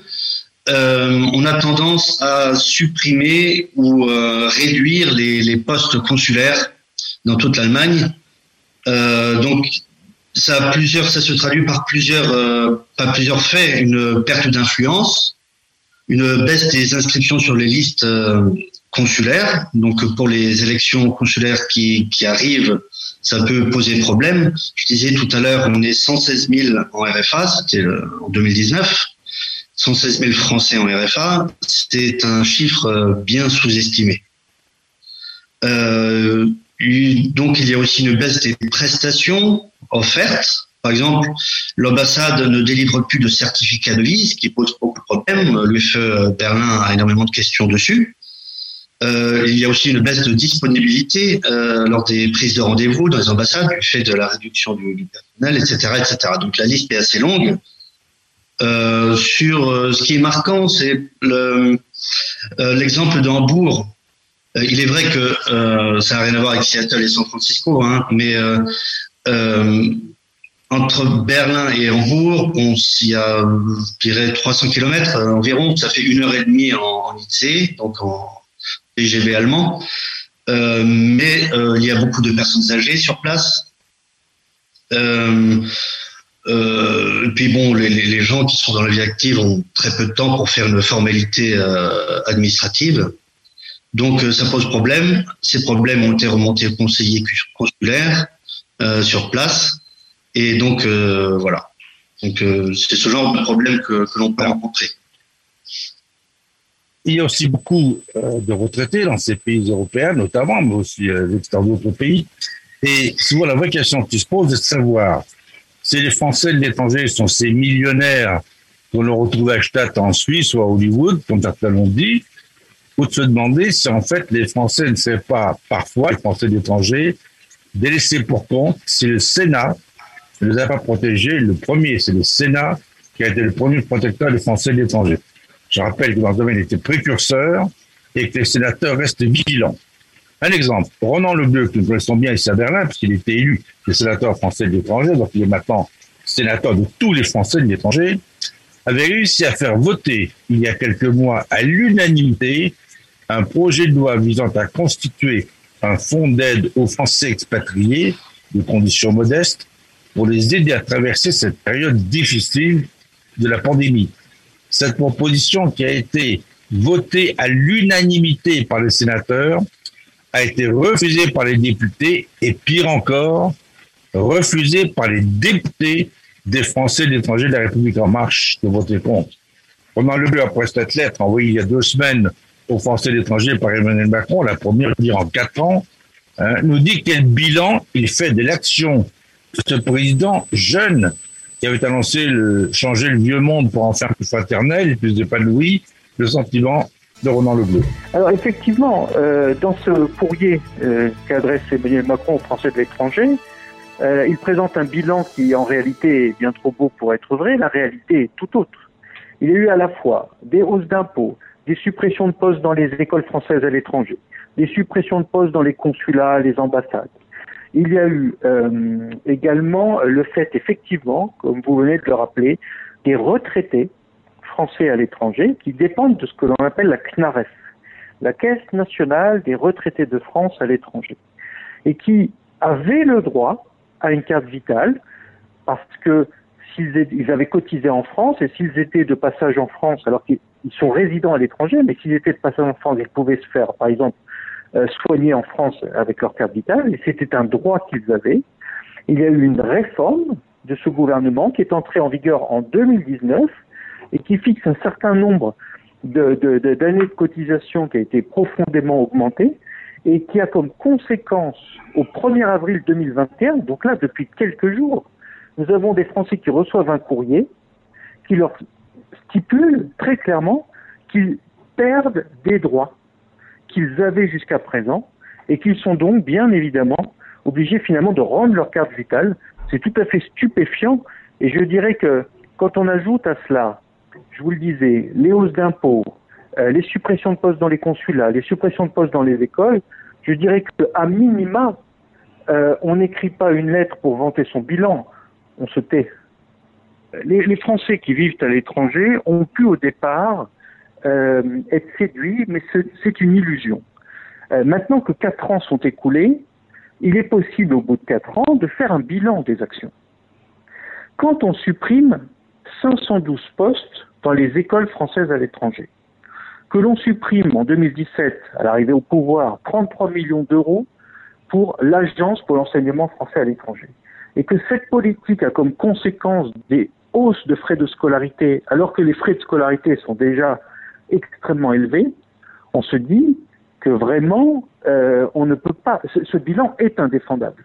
S7: euh, on a tendance à supprimer ou euh, réduire les, les, postes consulaires dans toute l'Allemagne. Donc, ça a plusieurs, ça se traduit par plusieurs, par plusieurs faits une perte d'influence, une baisse des inscriptions sur les listes euh, consulaires. Donc, pour les élections consulaires qui, qui arrivent, ça peut poser problème. Je disais tout à l'heure, on est 116 000 en RFA, c'était en 2019. 116 000 Français en RFA, c'est un chiffre euh, bien sous-estimé. Euh, donc il y a aussi une baisse des prestations offertes. Par exemple, l'ambassade ne délivre plus de certificat de vise, qui pose beaucoup de problèmes. L'UFE Berlin a énormément de questions dessus. Euh, il y a aussi une baisse de disponibilité euh, lors des prises de rendez-vous dans les ambassades du fait de la réduction du, personnel, etc., etc. Donc la liste est assez longue. Euh, sur ce qui est marquant, c'est le, l'exemple d'Hambourg. il est vrai que ça n'a rien à voir avec Seattle et San Francisco, hein, mais entre Berlin et Hambourg, on s'y a, je dirais, 300 km environ. Ça fait une heure et demie en, en donc en TGV allemand. Euh, mais euh, il y a beaucoup de personnes âgées sur place. Euh, euh, et puis bon, les, gens qui sont dans la vie active ont très peu de temps pour faire une formalité euh, administrative. Donc euh, ça pose problème. Ces problèmes ont été remontés au conseiller consulaire euh, sur place. Et donc voilà. Donc c'est ce genre de problème que, que l'on peut rencontrer.
S3: Il y a aussi beaucoup de retraités dans ces pays européens, notamment, mais aussi dans d'autres pays. Et souvent, la vraie question qui se pose est de savoir c'est les Français de l'étranger sont ces millionnaires qu'on retrouve à Stadt en Suisse ou à Hollywood, comme certains l'ont dit, ou de se demander si en fait les Français ne seraient pas parfois, les Français d'étranger, délaissés pour compte si le Sénat ne les a pas protégés. Le premier, c'est le Sénat qui a été le premier protecteur des Français de l'étranger. Je rappelle que dans ce domaine, était précurseur et que les sénateurs restent vigilants. Un exemple, Ronan Lebleu, que nous connaissons bien ici à Berlin, puisqu'il était élu le sénateur français de l'étranger, donc il est maintenant sénateur de tous les Français de l'étranger, avait réussi à faire voter il y a quelques mois à l'unanimité un projet de loi visant à constituer un fonds d'aide aux Français expatriés de conditions modestes pour les aider à traverser cette période difficile de la pandémie. Cette proposition qui a été votée à l'unanimité par les sénateurs a été refusé par les députés et pire encore, refusé par les députés des Français de l'étranger de la République en marche de voter contre. Le but après cette lettre envoyée il y a deux semaines aux Français de l'étranger par Emmanuel Macron, la première dire en quatre ans, hein, nous dit quel bilan il fait de l'action ce président jeune qui avait annoncé le, changer le vieux monde pour en faire plus fraternel et plus épanoui, le sentiment de Ronan Le Bleu.
S8: Alors effectivement, euh, dans ce courrier euh, qu'adresse Emmanuel Macron aux Français de l'étranger, euh, il présente un bilan qui en réalité est bien trop beau pour être vrai. La réalité est tout autre. Il y a eu à la fois des hausses d'impôts, des suppressions de postes dans les écoles françaises à l'étranger, des suppressions de postes dans les consulats, les ambassades. Il y a eu euh, également le fait, effectivement, comme vous venez de le rappeler, des retraités français à l'étranger qui dépendent de ce que l'on appelle la CNAREF, la Caisse nationale des retraités de France à l'étranger, et qui avaient le droit à une carte vitale parce que s'ils avaient cotisé en France et s'ils étaient de passage en France, alors qu'ils sont résidents à l'étranger, mais s'ils étaient de passage en France, ils pouvaient se faire, par exemple, euh, soigner en France avec leur carte vitale, et c'était un droit qu'ils avaient. Il y a eu une réforme de ce gouvernement qui est entrée en vigueur en 2019 et qui fixe un certain nombre d'années de, de, cotisation qui a été profondément augmenté et qui a comme conséquence au 1er avril 2021, donc là depuis quelques jours, nous avons des Français qui reçoivent un courrier qui leur stipule très clairement qu'ils perdent des droits qu'ils avaient jusqu'à présent et qu'ils sont donc bien évidemment obligés finalement de rendre leur carte vitale. C'est tout à fait stupéfiant et je dirais que quand on ajoute à cela je vous le disais, les hausses d'impôts, euh, les suppressions de postes dans les consulats, les suppressions de postes dans les écoles, je dirais qu'à minima, euh, on n'écrit pas une lettre pour vanter son bilan. on se tait. Les, Français qui vivent à l'étranger ont pu au départ être séduits, mais c'est une illusion. Euh, maintenant que quatre ans sont écoulés, il est possible au bout de quatre ans de faire un bilan des actions. Quand on supprime 512 postes dans les écoles françaises à l'étranger, que l'on supprime en 2017, à l'arrivée au pouvoir, 33 millions d'euros pour l'Agence pour l'enseignement français à l'étranger, et que cette politique a comme conséquence des hausses de frais de scolarité, alors que les frais de scolarité sont déjà extrêmement élevés, on se dit que vraiment, euh, on ne peut pas. Ce, bilan est indéfendable.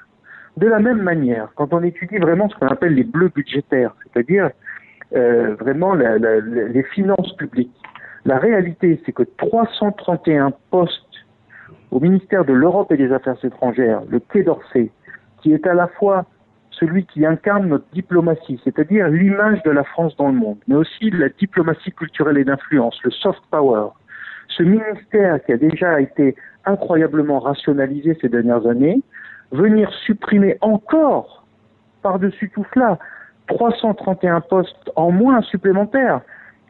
S8: De la même manière, quand on étudie vraiment ce qu'on appelle les bleus budgétaires, c'est-à-dire euh, vraiment les finances publiques, la réalité, c'est que 331 postes au ministère de l'Europe et des Affaires étrangères, le Quai d'Orsay, qui est à la fois celui qui incarne notre diplomatie, c'est-à-dire l'image de la France dans le monde, mais aussi la diplomatie culturelle et d'influence, le soft power, ce ministère qui a déjà été incroyablement rationalisé ces dernières années, venir supprimer encore par-dessus tout cela 331 postes en moins supplémentaires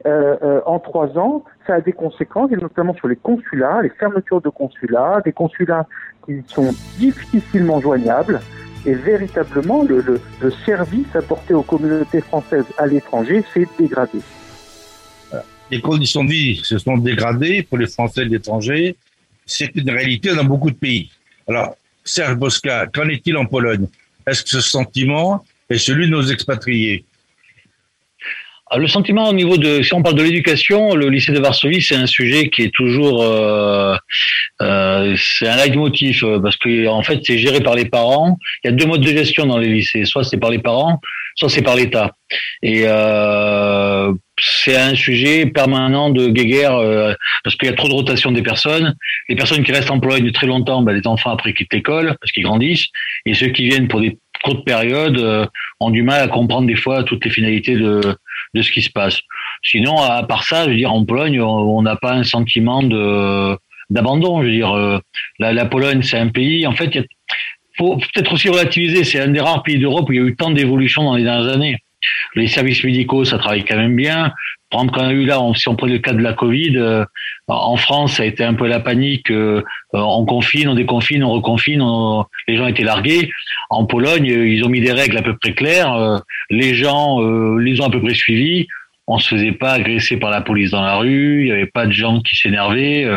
S8: euh, euh, en trois ans, ça a des conséquences, et notamment sur les consulats, les fermetures de consulats, des consulats qui sont difficilement joignables, et véritablement le, le service apporté aux communautés françaises à l'étranger s'est dégradé
S3: les conditions de vie se sont dégradées pour les Français de l'étranger. C'est une réalité dans beaucoup de pays. Alors, Serge Bosca, qu'en est-il en Pologne? Est-ce que ce sentiment est celui de nos expatriés?
S6: Le sentiment au niveau de, si on parle de l'éducation, le lycée de Varsovie, c'est un sujet qui est toujours, euh, euh, c'est un leitmotiv euh, parce que en fait, c'est géré par les parents. Il y a deux modes de gestion dans les lycées, soit c'est par les parents, soit c'est par l'État. Et euh, c'est un sujet permanent de guéguerre euh, parce qu'il y a trop de rotation des personnes. Les personnes qui restent en Pologne très longtemps, ben, les enfants après quittent l'école parce qu'ils grandissent, et ceux qui viennent pour des courtes périodes euh, ont du mal à comprendre des fois toutes les finalités de de ce qui se passe. Sinon, à part ça, je veux dire, en Pologne, on n'a pas un sentiment de d'abandon. Je veux dire, euh, la, la Pologne, c'est un pays. En fait, il faut peut-être aussi relativiser. C'est un des rares pays d'Europe où il y a eu tant d'évolution dans les dernières années. Les services médicaux, ça travaille quand même bien. Prendre qu'on a eu là, si on prend le cas de la Covid, euh, en France, ça a été un peu la panique. Euh, on confine, on déconfine, on reconfine. les gens étaient largués. En Pologne, ils ont mis des règles à peu près claires. les gens les ont à peu près suivis. On se faisait pas agresser par la police dans la rue. Il y avait pas de gens qui s'énervaient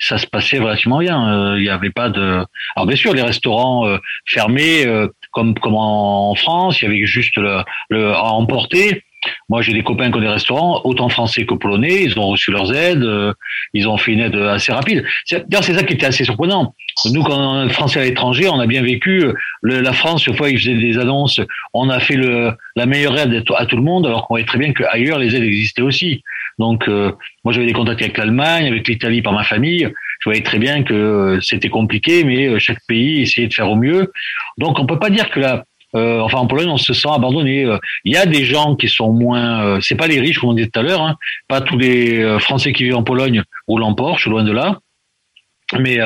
S6: ça se passait relativement bien. Il n'y avait pas de. Alors bien sûr, les restaurants fermés, comme comme en France, il y avait juste le, le à emporter. Moi, j'ai des copains qui ont des restaurants, autant français que polonais. Ils ont reçu leurs aides. Euh, ils ont fait une aide assez rapide. D'ailleurs, c'est ça qui était assez surprenant. Nous, quand on est français à l'étranger, on a bien vécu la France. Une fois, ils faisaient des annonces. On a fait le, la meilleure aide à tout le monde, alors qu'on voyait très bien qu'ailleurs, les aides existaient aussi. Donc, euh, moi, j'avais des contacts avec l'Allemagne, avec l'Italie par ma famille je voyais très bien que euh, c'était compliqué, mais euh, chaque pays essayait de faire au mieux. Donc on peut pas dire que là, euh, enfin en Pologne, on se sent abandonné. Il y a des gens qui sont moins, c'est pas les riches comme on disait tout à l'heure, hein, pas tous les Français qui vivent en Pologne roulent en Porsche, loin de là. Mais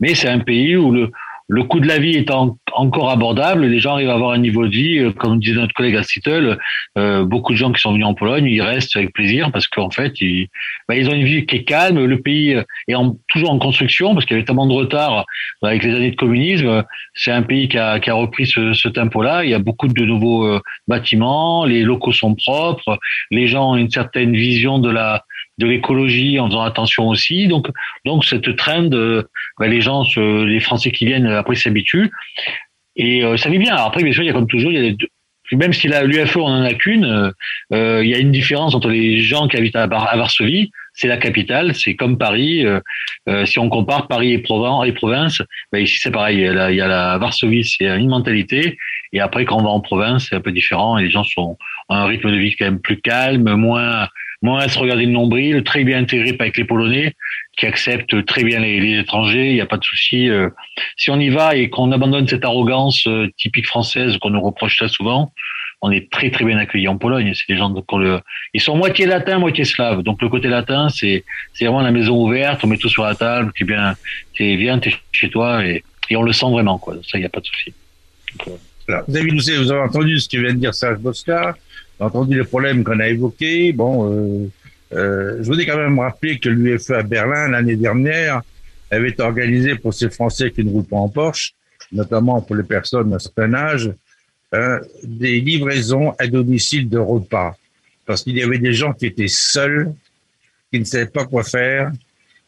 S6: mais c'est un pays où le le coût de la vie est encore abordable, les gens arrivent à avoir un niveau de vie, euh, comme disait notre collègue à Seattle, euh, beaucoup de gens qui sont venus en Pologne, ils restent avec plaisir parce qu'en fait, ils, bah, ils ont une vie qui est calme, le pays est toujours en construction parce qu'il y avait tellement de retard avec les années de communisme. C'est un pays qui a, qui a repris ce, ce tempo-là. Il y a beaucoup de nouveaux euh, bâtiments, les locaux sont propres, les gens ont une certaine vision de la de l'écologie en faisant attention aussi. Donc, donc cette trend, bah, les gens, les Français qui viennent après s'habituent et euh, ça vit bien. Après, bien sûr, il y a comme toujours, il y a des même si l'UFE on en a qu'une, euh, euh, il y a une différence entre les gens qui habitent à, Varsovie, c'est la capitale, c'est comme Paris. Euh, si on compare Paris et, Provence, et province, ben ici c'est pareil. Il y, a il y a la Varsovie, c'est une mentalité, et après quand on va en province, c'est un peu différent. Et les gens sont ont un rythme de vie quand même plus calme, moins moins à se regarder le nombril, très bien intégré avec les Polonais qui acceptent très bien les, étrangers, il n'y a pas de souci. Euh. si on y va et qu'on abandonne cette arrogance euh, typique française qu'on nous reproche très souvent, on est très très bien accueillis en Pologne. C'est des gens le, ils sont moitié latins, moitié slaves. Donc le côté latin, c'est vraiment la maison ouverte, on met tout sur la table, tu bien, t'es viens, t'es chez toi et, on le sent vraiment quoi. Ça, il n'y a pas de souci.
S3: Euh, vous, avez, vous avez entendu ce que vient de dire Serge Bosca, entendu les problèmes qu'on a évoqués. Bon, euh, euh, je voudrais quand même rappeler que l'UFE à Berlin, l'année dernière, avait organisé pour ces Français qui ne roulent pas en Porsche, notamment pour les personnes d'un certain âge, euh, des livraisons à domicile de repas. Parce qu'il y avait des gens qui étaient seuls, qui ne savaient pas quoi faire.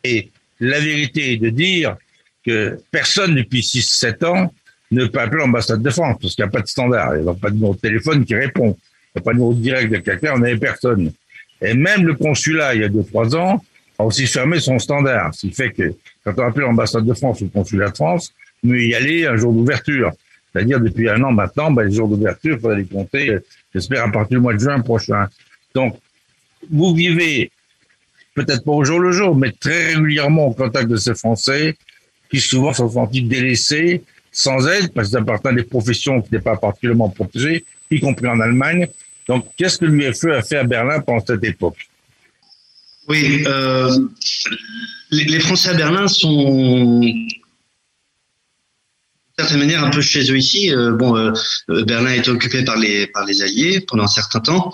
S3: Et la vérité est de dire que personne depuis 6-7 ans ne peut appeler l'ambassade de France, parce qu'il n'y a pas de standard. Il n'y a pas de numéro de téléphone qui répond. N'y a pas de numéro direct de quelqu'un, on n'avait personne. Et même le consulat, il y a 2-3 ans, a aussi fermé son standard. Ce qui fait que quand on appelle l'ambassade de France ou le consulat de France, nous y aller un jour d'ouverture. C'est-à-dire depuis un an maintenant, ben, les jours d'ouverture, il faudrait les compter, j'espère, à partir du mois de juin prochain. Donc, vous vivez, peut-être pas au jour le jour, mais très régulièrement au contact de ces Français qui souvent sont sentis délaissés, sans aide, parce qu'ils appartiennent à des professions qui n'étaient pas particulièrement protégées, y compris en Allemagne. Donc, qu'est-ce que l'UFE a fait à Berlin pendant cette époque?
S7: Oui, euh, les, Français à Berlin sont d'une certaine manière un peu chez eux ici. Euh, bon, euh, Berlin a été occupé par les par les Alliés pendant un certain temps.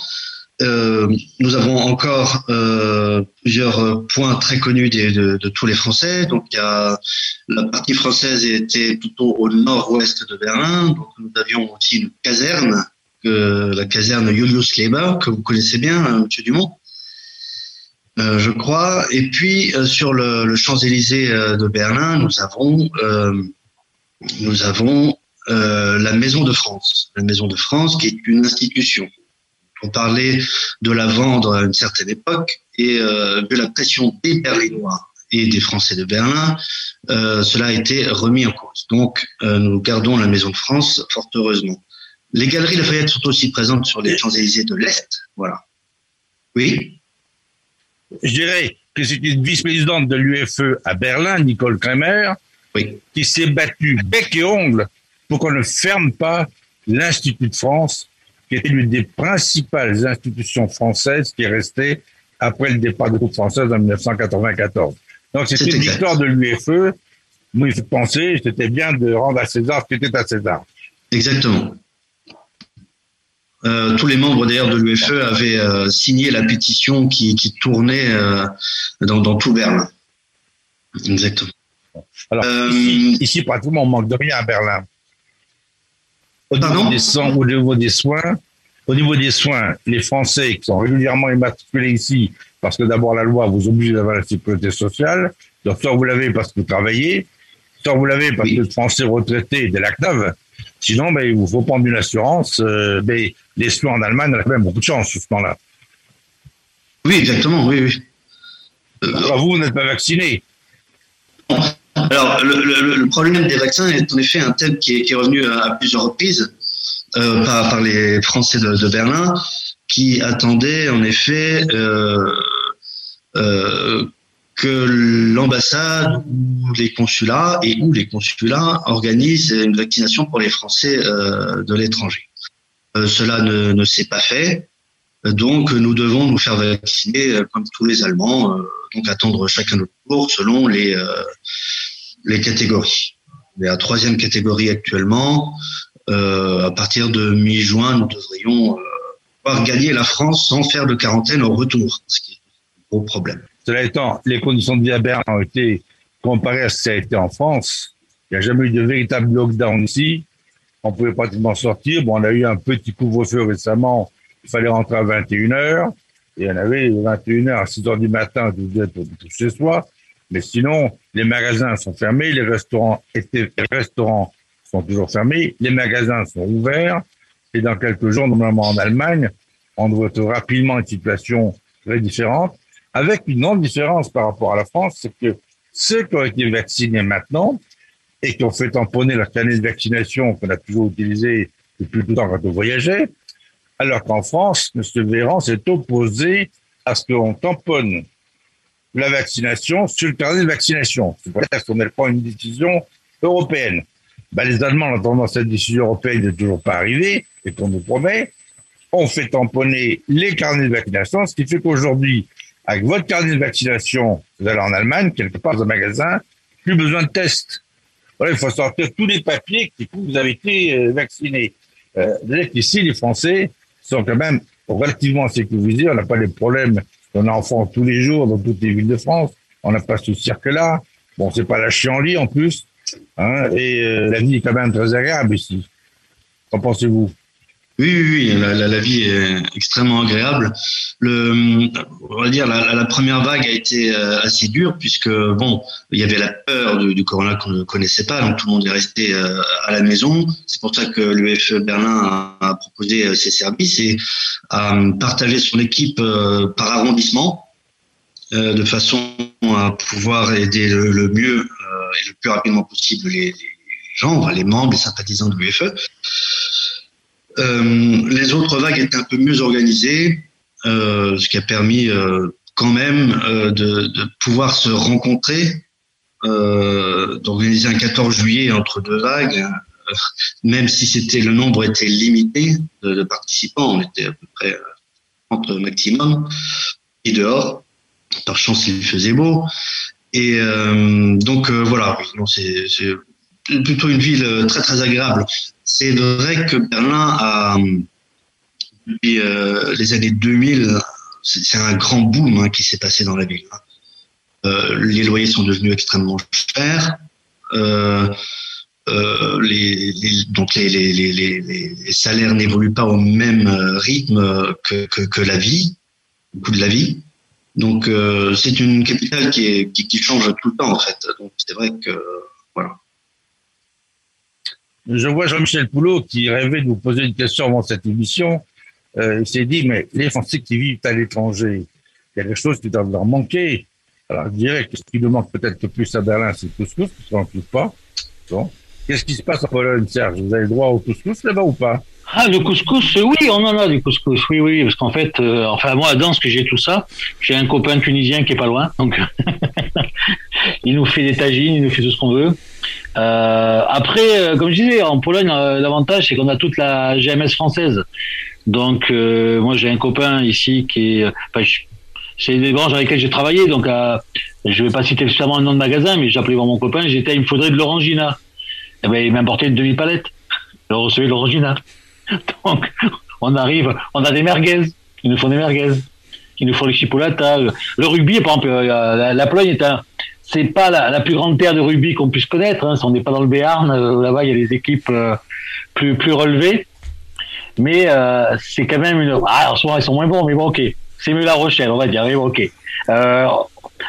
S7: Euh, nous avons encore euh, plusieurs points très connus de, de, tous les Français. Donc, il y a, la partie française était plutôt au nord-ouest de Berlin. Donc, nous avions aussi une caserne, la caserne Julius Kleber, que vous connaissez bien, euh, Monsieur Dumont. Euh, je crois. Et puis sur le, Champs-Élysées de Berlin, nous avons nous avons la Maison de France, la Maison de France qui est une institution on parlait de la vendre à une certaine époque et euh, de la pression des Berlinois et des Français de Berlin, euh, cela a été remis en cause. Donc, euh, nous gardons la Maison de France, fort heureusement. Les galeries Lafayette sont aussi présentes sur les Champs-Élysées de l'Est. Voilà. Oui?
S3: Je dirais que c'est une vice-présidente de l'UFE à Berlin, Nicole Kremer,
S7: oui.
S3: qui s'est battue bec et ongle pour qu'on ne ferme pas l'Institut de France qui était l'une des principales institutions françaises qui est restée après le départ des troupes françaises en 1994. Donc c'est une victoire de l'UFE. Moi, faut penser, c'était bien de rendre à César ce qui était à César.
S7: Exactement. Euh, tous les membres d'ailleurs de l'UFE avaient euh, signé la pétition qui, tournait euh, dans, tout Berlin. Exactement.
S3: Alors, ici, ici, pratiquement, on manque de rien à Berlin. Au niveau, des, au niveau des soins, au niveau des soins, les Français qui sont régulièrement immatriculés ici, parce que d'abord la loi vous oblige d'avoir la sécurité sociale, donc soit vous l'avez parce que vous travaillez, soit vous l'avez parce que êtes Français retraité de la CNAV, sinon ben, il vous faut prendre une assurance. Euh, ben, les soins en Allemagne, on a quand même beaucoup de chance ce temps-là.
S7: Oui, exactement, oui, oui.
S3: Alors vous, vous n'êtes pas vacciné.
S7: Alors, le, problème des vaccins est en effet un thème qui est, revenu à, plusieurs reprises euh, par, les Français de, Berlin, qui attendaient en effet euh, euh, que l'ambassade ou les consulats et ou les consulats organisent une vaccination pour les Français de l'étranger. cela ne, ne s'est pas fait, donc nous devons nous faire vacciner comme tous les Allemands, donc attendre chacun notre tour selon les les catégories. Il y a la troisième catégorie actuellement. Euh, à partir de mi-juin, nous devrions euh, pouvoir gagner la France sans faire de quarantaine au retour, ce qui est un gros problème.
S3: Cela étant, les conditions de vie à ont été comparées à ce qui a été en France. Il n'y a jamais eu de véritable lockdown ici. On pouvait pratiquement sortir. Bon, on a eu un petit couvre-feu récemment. Il fallait rentrer à 21 h Et on avait 21 h à 6 h du matin, tout, tout chez soi. Mais sinon, les magasins sont fermés, les restaurants, étaient, les restaurants sont toujours fermés, les magasins sont ouverts. Et dans quelques jours, normalement en Allemagne, on être rapidement une situation très différente, avec une grande différence par rapport à la France, c'est que ceux qui ont été vaccinés maintenant et qui ont fait tamponner leur carnet de vaccination qu'on a toujours utilisé depuis tout le temps quand on voyageait, alors qu'en France, M. Véran s'est opposé à ce qu'on tamponne la vaccination sur le carnet de vaccination. C'est pour ça qu'on pas une décision européenne. Ben, les Allemands, en attendant cette décision européenne n'est toujours pas arrivée, et qu'on nous promet, on fait tamponner les carnets de vaccination, ce qui fait qu'aujourd'hui, avec votre carnet de vaccination, vous allez en Allemagne, quelque part dans un magasin, plus besoin de tests. il faut sortir tous les papiers qui vous avez été euh, vacciné. Euh, ici, les Français sont quand même relativement sécurisés. On n'a pas les problèmes qu'on a en France tous les jours dans toutes les villes de France. On n'a pas ce cirque-là. Bon, c'est pas la chienlit en plus. Hein, et euh, la vie est quand même très agréable ici. Qu'en pensez-vous?
S7: Oui, oui, oui la, la, vie est extrêmement agréable. Le, on va dire la, première vague a été euh, assez dure puisque bon, il y avait la peur du, corona qu'on ne connaissait pas, donc tout le monde est resté euh, à la maison. C'est pour ça que l'UFE Berlin a, proposé euh, ses services et a partagé son équipe par arrondissement de façon à pouvoir aider le, le mieux et le plus rapidement possible les, les gens, les membres, les sympathisants de l'UFE. Euh, les autres vagues étaient un peu mieux organisées, euh, ce qui a permis euh, quand même de, pouvoir se rencontrer, d'organiser un 14 juillet entre deux vagues, même si c'était le nombre était limité de, participants, on était à peu près 30 maximum, et dehors, par chance il faisait beau. Et donc voilà, c'est plutôt une ville très très agréable. C'est vrai que Berlin a, depuis euh, les années 2000, c'est un grand boom hein, qui s'est passé dans la ville. Hein. Euh, les loyers sont devenus extrêmement chers. Euh, euh les, donc les, salaires n'évoluent pas au même rythme que, la vie, le coût de la vie. Donc euh, c'est une capitale qui, qui, change tout le temps en fait. Donc c'est vrai que.
S3: Je vois Jean-Michel Poulot qui rêvait de vous poser une question avant cette émission. Euh, il s'est dit, mais les Français qui vivent à l'étranger, il y a des choses qui doivent leur manquer. Alors, je dirais que ce qui nous manque peut-être plus à Berlin, c'est le couscous, parce qu'on n'en trouve pas. Bon. Qu'est-ce qui se passe en Pologne, Serge? Vous avez le droit au couscous là-bas ou pas?
S6: Ah, le couscous, oui, on en a du couscous, oui, oui, parce qu'en fait, euh, enfin moi, dans ce que j'ai tout ça, j'ai un copain tunisien qui est pas loin, donc [laughs] il nous fait des tagines, il nous fait tout ce qu'on veut. Euh, après, euh, comme je disais, en Pologne, euh, l'avantage c'est qu'on a toute la GMS française. Donc, euh, moi, j'ai un copain ici qui est, enfin, c'est des branches avec lesquelles j'ai travaillé, donc je vais pas citer justement le nom de magasin, mais j'appelais voir mon copain, j'étais, il me faudrait de l'orangina. Eh ben, il m'a apporté une demi-palette. Recevais de l'orangina. [laughs] Donc, on arrive, on a des merguez. Ils nous font des merguez. Ils nous font les chipolatas. Le rugby, par exemple, la, la Pologne est un, c'est pas la, plus grande terre de rugby qu'on puisse connaître. Hein. On n'est pas dans le Béarn. Euh, là-bas, il y a des équipes euh, plus plus relevées. Mais euh, c'est quand même une. Ah, en ce moment, ils sont moins bons, mais bon, ok. C'est mieux La Rochelle, on va dire. Mais bon, ok. Euh,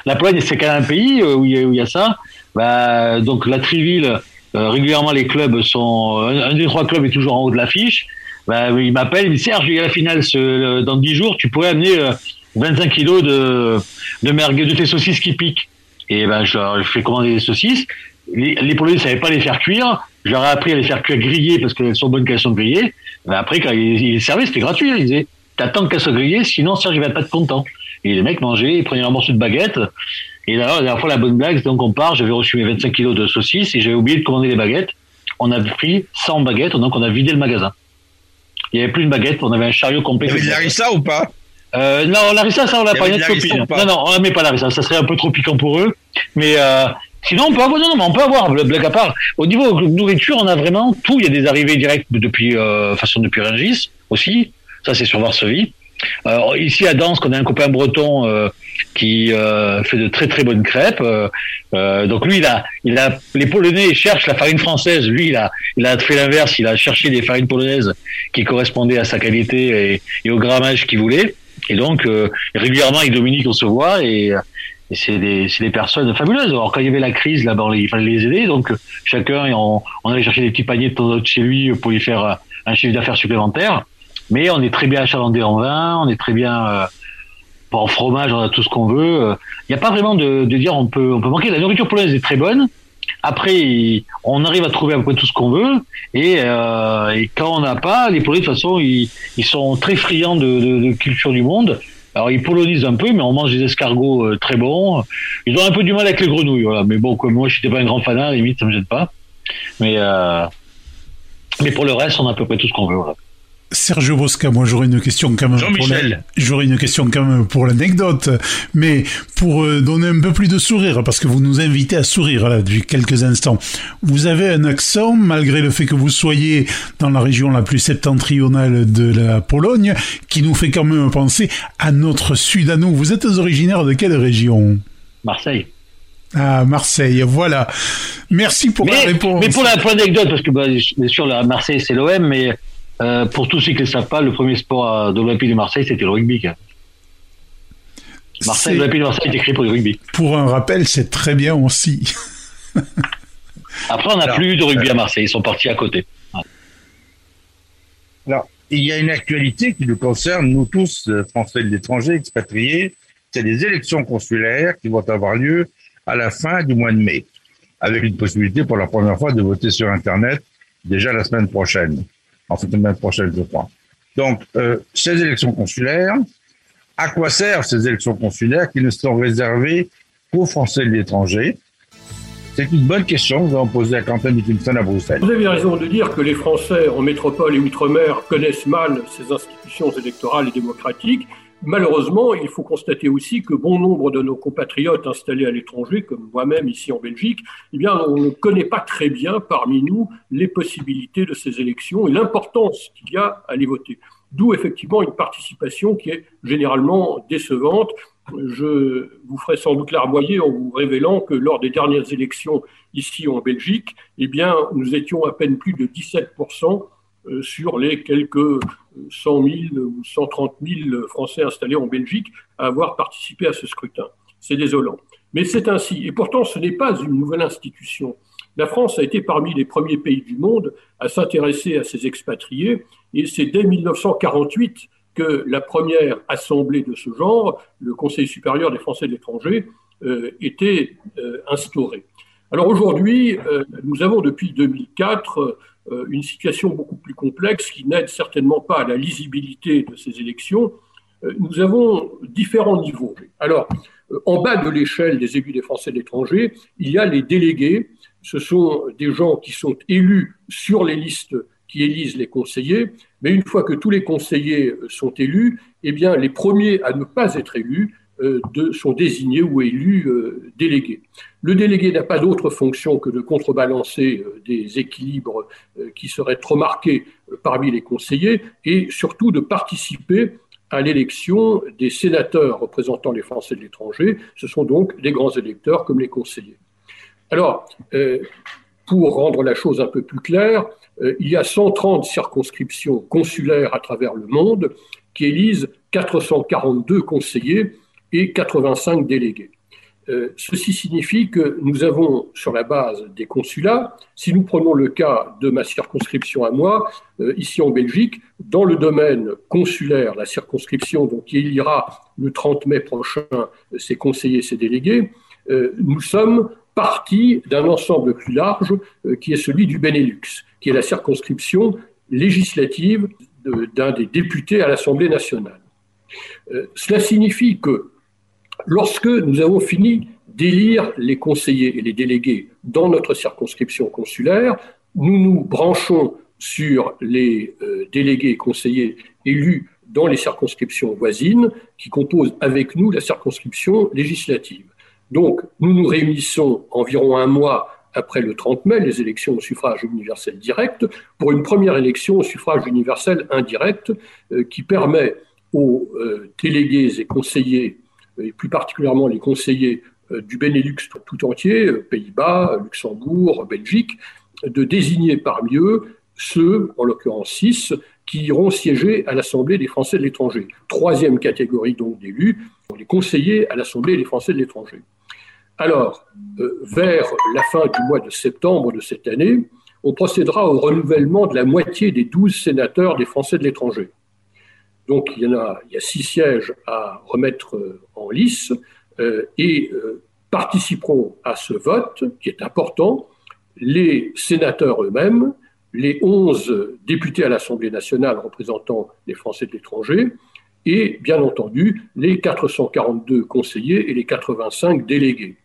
S6: la Pologne, c'est quand même un pays où il y a, où il y a ça. Bah, donc la Triville, régulièrement, les clubs sont. Un, des trois clubs est toujours en haut de l'affiche. Bah, il m'appelle, il dit Serge, il y a la finale ce, dans 10 jours. Tu pourrais amener 25 kilos de de merguez, de tes saucisses qui piquent. Et ben, je leur fais commander des saucisses. Les, les Polonais ne savaient pas les faire cuire. Je leur ai appris à les faire cuire grillées parce qu'elles sont bonnes qu'elles sont grillées. Mais après, quand ils, ils servaient, c'était gratuit. Ils disaient, t'attends qu'elles soient grillées, sinon Serge, il va pas être content. Et les mecs mangeaient, ils prenaient un morceau de baguette. Et là, la dernière fois, la bonne blague, donc on part, j'avais reçu mes 25 kilos de saucisses et j'avais oublié de commander les baguettes. On a pris 100 baguettes, donc on a vidé le magasin. Il y avait plus de baguettes, on avait un chariot complet.
S3: Il y avait ça ou pas?
S6: Euh, non, Larissa, ça, on l'a pas. Notre copine. Non, non, on la met pas Larissa. Ça serait un peu trop piquant pour eux. Mais euh, sinon, on peut avoir. Non, non, mais on peut avoir. Blague à part. Au niveau de nourriture, on a vraiment tout. Il y a des arrivées directes depuis, euh, façon depuis Rungis aussi. Ça, c'est sur Varsovie. Euh, ici à Dansk, on a un copain breton euh, qui euh, fait de très très bonnes crêpes. Euh, donc lui, il a, il a, les Polonais cherchent la farine française. Lui, il a, il a fait l'inverse. Il a cherché des farines polonaises qui correspondaient à sa qualité et, au grammage qu'il voulait. Et donc, euh, régulièrement, avec Dominique, on se voit et, et c'est des, des, personnes fabuleuses. Alors, quand il y avait la crise, là-bas, il fallait les aider. Donc, chacun, on, on allait chercher des petits paniers de chez lui pour lui faire un chiffre d'affaires supplémentaire. Mais on est très bien achalandé en vin, on est très bien euh, en fromage, on a tout ce qu'on veut. Il n'y a pas vraiment de, dire on peut, on peut manquer. La nourriture polonaise est très bonne. Après, on arrive à trouver un peu tout ce qu'on veut, et, euh, quand on n'a pas, les Polonais de toute façon, ils, sont très friands de, culture du monde. Alors ils polonisent un peu, mais on mange des escargots euh, très bons. Ils ont un peu du mal avec les grenouilles, voilà. Mais bon, comme moi, je n'étais pas un grand fanat, à limite, ça me gêne pas. Mais euh, mais pour le reste, on a à peu près tout ce qu'on veut.
S2: Serge Bosca, moi j'aurais une question quand même pour j'aurais une question quand même pour l'anecdote, mais pour euh, donner un peu plus de sourire, parce que vous nous invitez à sourire là depuis quelques instants. Vous avez un accent, malgré le fait que vous soyez dans la région la plus septentrionale de la Pologne, qui nous fait quand même penser à notre sud à nous. Vous êtes originaire de quelle région?
S6: Marseille.
S2: Ah, Marseille, voilà. Merci pour la réponse.
S6: Mais pour l'anecdote, parce que bah, bien sûr, la Marseille, c'est l'OM, mais euh, pour tous ceux qui ne savent pas, le premier sport de l'Olympique de Marseille, c'était le rugby. Marseille, l'Olympique de Marseille est écrit pour le rugby.
S2: Pour un rappel, c'est très bien aussi.
S6: Après, on n'a plus de rugby à Marseille, ils sont partis à côté.
S3: Alors, il y a une actualité qui nous concerne, nous tous, euh, Français de l'étranger, expatriés, c'est les élections consulaires qui vont avoir lieu à la fin du mois de mai, avec une possibilité pour la première fois de voter sur Internet déjà la semaine prochaine, en semaine prochaine je crois. Donc, euh, ces élections consulaires, à quoi servent ces élections consulaires qui ne sont réservées qu'aux Français de l'étranger? C'est une bonne question que nous allons poser à Quentin Dickinson à Bruxelles.
S9: Vous avez raison de dire que les Français en métropole et outre-mer connaissent mal ces institutions électorales et démocratiques Malheureusement, il faut constater aussi que bon nombre de nos compatriotes installés à l'étranger, comme moi-même ici en Belgique, eh bien, on ne connaît pas très bien parmi nous les possibilités de ces élections et l'importance qu'il y a à les voter. D'où effectivement une participation qui est généralement décevante. Je vous ferai sans doute larmoyer en vous révélant que lors des dernières élections ici en Belgique, eh bien, nous étions à peine plus de 17 euh, sur les quelques 100 000 ou 130 000 Français installés en Belgique à avoir participé à ce scrutin. C'est désolant. Mais c'est ainsi. Et pourtant, ce n'est pas une nouvelle institution. La France a été parmi les premiers pays du monde à s'intéresser à ces expatriés, et c'est dès 1948 que la première assemblée de ce genre, le Conseil supérieur des Français de l'étranger, euh, était euh, instaurée. Alors aujourd'hui, nous avons depuis 2004 euh, une situation beaucoup plus complexe qui n'aide certainement pas à la lisibilité de ces élections. Euh, nous avons différents niveaux. Alors, euh, en bas de l'échelle des élus des Français de l'étranger, il y a les délégués. Ce sont des gens qui sont élus sur les listes qui élisent les conseillers, mais une fois que tous les conseillers sont élus, eh bien, les premiers à ne pas être élus euh, de, sont désignés ou élus euh, délégués. Le délégué n'a pas d'autre fonction que de contrebalancer euh, des équilibres qui seraient trop marqués parmi les conseillers et surtout de participer à l'élection des sénateurs représentant les Français de l'étranger. Ce sont donc les grands électeurs comme les conseillers. Alors, pour rendre la chose un peu plus claire, il y a 130 circonscriptions consulaires à travers le monde qui élisent 442 conseillers et 85 délégués. Euh, ceci signifie que nous avons, sur la base des consulats, si nous prenons le cas de ma circonscription à moi, euh, ici en Belgique, dans le domaine consulaire, la circonscription donc, qui élira le 30 mai prochain ses conseillers, ses délégués, euh, nous sommes partis d'un ensemble plus large qui est celui du Benelux, qui est la circonscription législative d'un des députés à l'Assemblée nationale. cela signifie que Lorsque nous avons fini d'élire les conseillers et les délégués dans notre circonscription consulaire, nous nous branchons sur les euh, délégués et conseillers élus dans les circonscriptions voisines qui composent avec nous la circonscription législative. Donc, nous nous réunissons environ un mois après le 30 mai, les élections au suffrage universel direct, pour une première élection au suffrage universel indirect euh, qui permet aux euh, délégués et conseillers et plus particulièrement les conseillers euh, du Benelux tout entier, euh, Pays-Bas, Luxembourg, Belgique, de désigner parmi eux ceux, en l'occurrence six, qui iront siéger à l'Assemblée des Français de l'étranger. Troisième catégorie donc d'élus, les conseillers à l'Assemblée des Français de l'étranger. Alors, euh, vers la fin du mois de septembre de cette année, on procédera au renouvellement de la moitié des douze sénateurs des Français de l'étranger. Donc il y, en a, il y a six sièges à remettre euh, euh, et euh, participeront à ce vote qui est important les sénateurs eux-mêmes, les onze députés à l'Assemblée nationale représentant les Français de l'étranger et bien entendu les 442 conseillers et les 85 délégués.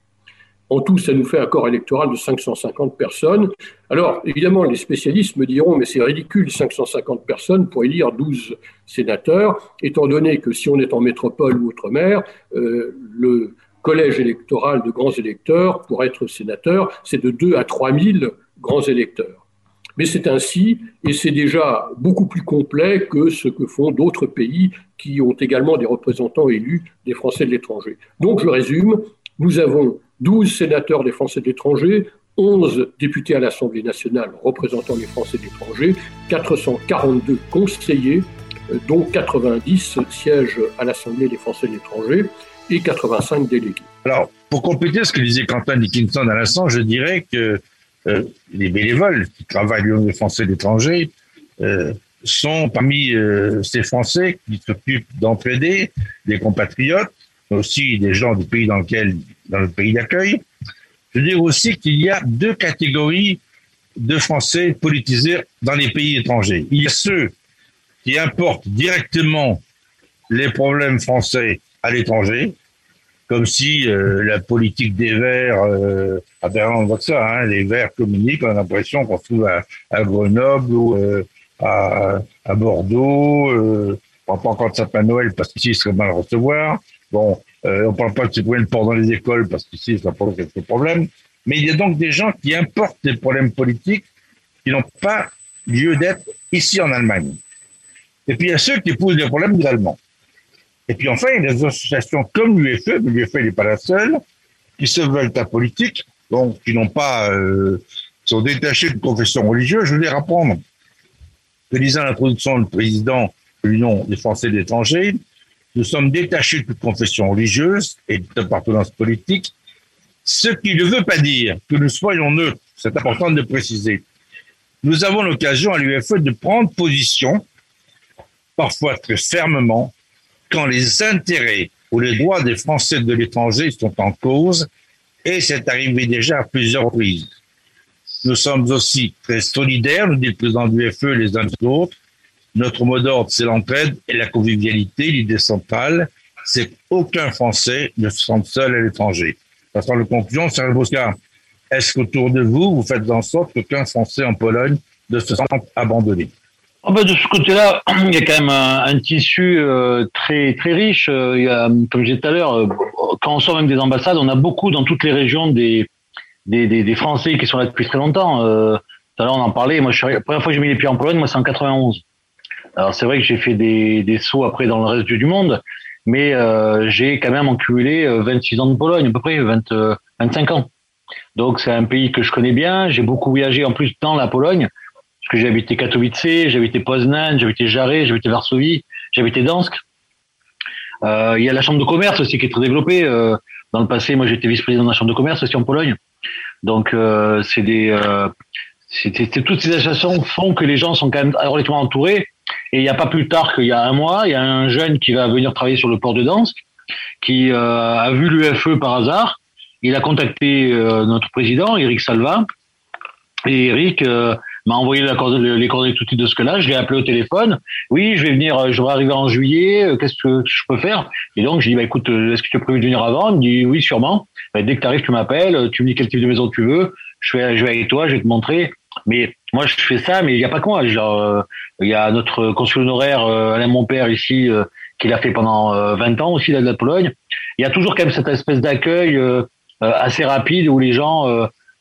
S9: En tout, ça nous fait un corps électoral de 550 personnes. Alors, évidemment, les spécialistes me diront, mais c'est ridicule, 550 personnes pour élire 12 sénateurs, étant donné que si on est en métropole ou outre-mer, euh, le collège électoral de grands électeurs, pour être sénateur, c'est de 2 à 3 000 grands électeurs. Mais c'est ainsi, et c'est déjà beaucoup plus complet que ce que font d'autres pays qui ont également des représentants élus des Français de l'étranger. Donc, je résume, nous avons 12 sénateurs des Français de l'étranger, 11 députés à l'Assemblée nationale représentant les Français de l'étranger, 442 conseillers, euh, dont 90 sièges à l'Assemblée des Français de l'étranger et 85 délégués.
S3: Alors, pour compléter ce que disait Quentin Dickinson à l'instant, je dirais que euh, les bénévoles qui travaillent au Français de euh, sont parmi ces Français qui s'occupent d'entraider des compatriotes aussi des gens du pays dans lequel, dans le pays d'accueil. Je veux dire aussi qu'il y a deux catégories de Français politisés dans les pays étrangers. Il y a ceux qui importent directement les problèmes français à l'étranger, comme si euh, la politique des Verts, euh, à Berlin on voit ça, hein, les Verts communiquent, on a l'impression qu'on se trouve à, Grenoble ou euh, à, à, Bordeaux, euh, on ne pas encore de sapin Noël parce qu'ici il serait mal recevoir, Bon, euh, on ne parle pas de ces problèmes dans les écoles parce qu'ici, ça pose quelques problèmes. Mais il y a donc des gens qui importent des problèmes politiques qui n'ont pas lieu d'être ici en Allemagne. Et puis il y a ceux qui posent des problèmes des Allemands. Et puis enfin, il y a des associations comme l'UFE, mais l'UFE n'est pas la seule, qui se veulent apolitiques, donc qui n'ont pas, euh, sont détachés de confession religieuse. Je voulais rapprendre que disant l'introduction le président de l'Union des Français de l'étranger, nous sommes détachés de toute confession religieuse et d'appartenance politique, ce qui ne veut pas dire que nous soyons neutres. C'est important de préciser. Nous avons l'occasion à l'UFE de prendre position, parfois très fermement, quand les intérêts ou les droits des Français de l'étranger sont en cause, et c'est arrivé déjà à plusieurs reprises. Nous sommes aussi très solidaires, nous dit le président de l'UFE, les uns des autres, notre mot d'ordre, c'est l'entraide et la convivialité. L'idée centrale, c'est qu'aucun Français ne se sente seul à l'étranger. Passons le conclusion, Serge Bosca, est-ce qu'autour de vous, vous faites en sorte qu'aucun Français en Pologne ne se sente abandonné?
S6: Oh ben de ce côté-là, [clears throat] il y a quand même un, tissu euh, très très riche. Euh, il y a, comme je disais tout à l'heure, euh, quand on sort même des ambassades, on a beaucoup dans toutes les régions des Français qui sont là depuis très longtemps. tout à l'heure, on en parlait. Moi, la première fois que j'ai mis les pieds en Pologne, moi, c'est en 91. Alors c'est vrai que j'ai fait des, des sauts après dans le reste du monde, mais euh, j'ai quand même accumulé 26 euh, ans de Pologne, à peu près 20, 25 euh, ans. Donc c'est un pays que je connais bien. J'ai beaucoup voyagé en plus dans la Pologne, parce que j'ai habité Katowice, j'ai habité Poznan, j'ai habité Jarez, j'ai habité Varsovie, j'ai habité Dansk. Euh, il y a la chambre de commerce aussi qui est très développée. Euh, dans le passé, moi j'étais vice-président de la chambre de commerce aussi en Pologne. Donc euh, c'est des, toutes ces associations font que les gens sont quand même relativement entourés. Et il n'y a pas plus tard qu'il y a un mois, il y a un jeune qui va venir travailler sur le port de Dansk, qui euh, a vu l'UFE par hasard. Il a contacté euh, notre président, Eric Salva. Et Eric euh, m'a envoyé les coordonnées tout de suite de ce que là. Je l'ai appelé au téléphone. Oui, je vais venir, je vais arriver en juillet. Qu'est-ce que je peux faire? Et donc, je dis, bah, écoute, est-ce que tu as prévu de venir avant? Il me dit, oui, sûrement. Bah, dès que tu arrives, tu m'appelles. Tu me dis quel type de maison tu veux. Je vais, je vais avec toi, je vais te montrer. Mais moi, je fais ça, mais il n'y a pas que moi. Genre, euh, il y a notre consul honoraire euh, Alain mon père ici euh, qui l'a fait pendant 20 ans aussi là de la Pologne. Il y a toujours quand même cette espèce d'accueil assez rapide où les gens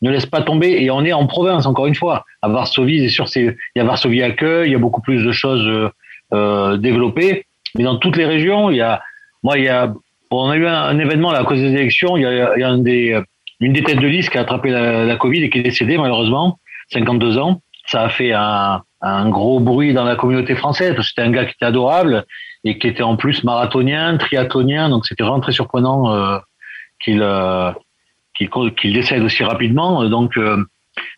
S6: ne laissent pas tomber. Et on est en province encore une fois. À Varsovie, c'est sûr, c'est il y a Varsovie accueil, il y a beaucoup plus de choses développées. Mais dans toutes les régions, il y a moi il y a on a eu un, événement là, à cause des élections. Il y a, il y a un des, une des têtes de liste qui a attrapé la, la Covid et qui est décédée malheureusement. 52 ans. Ça a fait un, un gros bruit dans la communauté française parce que c'était un gars qui était adorable et qui était en plus marathonien, triathlonien. Donc c'était vraiment très surprenant euh, qu'il euh, qu'il décède aussi rapidement. Donc euh,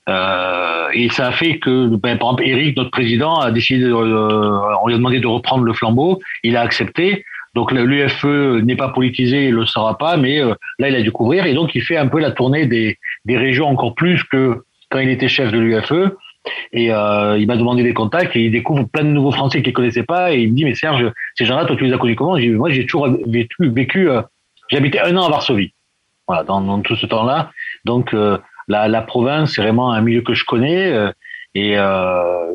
S6: euh, et ça a fait que, ben, par exemple, Eric, notre président, a décidé, de, on lui a demandé de reprendre le flambeau. Il a accepté. Donc l'UFE n'est pas politisé, il le sera pas, mais là il a dû couvrir et donc il fait un peu la tournée des, des régions encore plus que quand il était chef de l'UFE. Et euh, il m'a demandé des contacts et il découvre plein de nouveaux Français qu'il connaissait pas. Et il me dit, mais Serge, ces gens-là, toi, tu les as connus comment? Moi, j'ai toujours vécu, vécu euh, habité un an à Varsovie. Voilà, dans, tout ce temps-là. Donc la, la province, c'est vraiment un milieu que je connais. et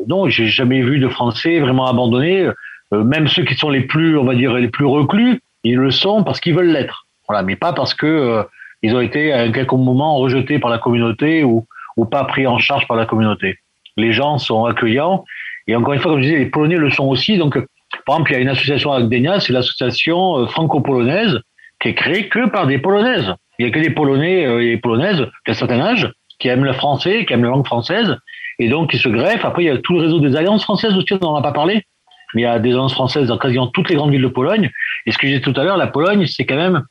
S6: non, j'ai jamais vu de Français vraiment abandonnés. même ceux qui sont les plus, on va dire, les plus reclus, ils le sont parce qu'ils veulent l'être. Voilà, mais pas parce que ils ont été à un quelconque moment rejetés par la communauté ou, ou pas pris en charge par la communauté. Les gens sont accueillants et encore une fois, comme je disais, les Polonais le sont aussi. Donc, par exemple, il y a une association à Gdynia, c'est l'association euh, franco-polonaise qui est créée que par des Polonaises. Il y a que des Polonais euh, et des Polonaises d'un certain âge qui aiment le français, qui aiment la langue française et donc qui se greffent. Après, il y a tout le réseau des alliances françaises aussi, on n'en a pas parlé. Mais il y a des alliances françaises dans quasiment toutes les grandes villes de Pologne. Et ce que j'ai dit tout à l'heure, la Pologne, c'est quand même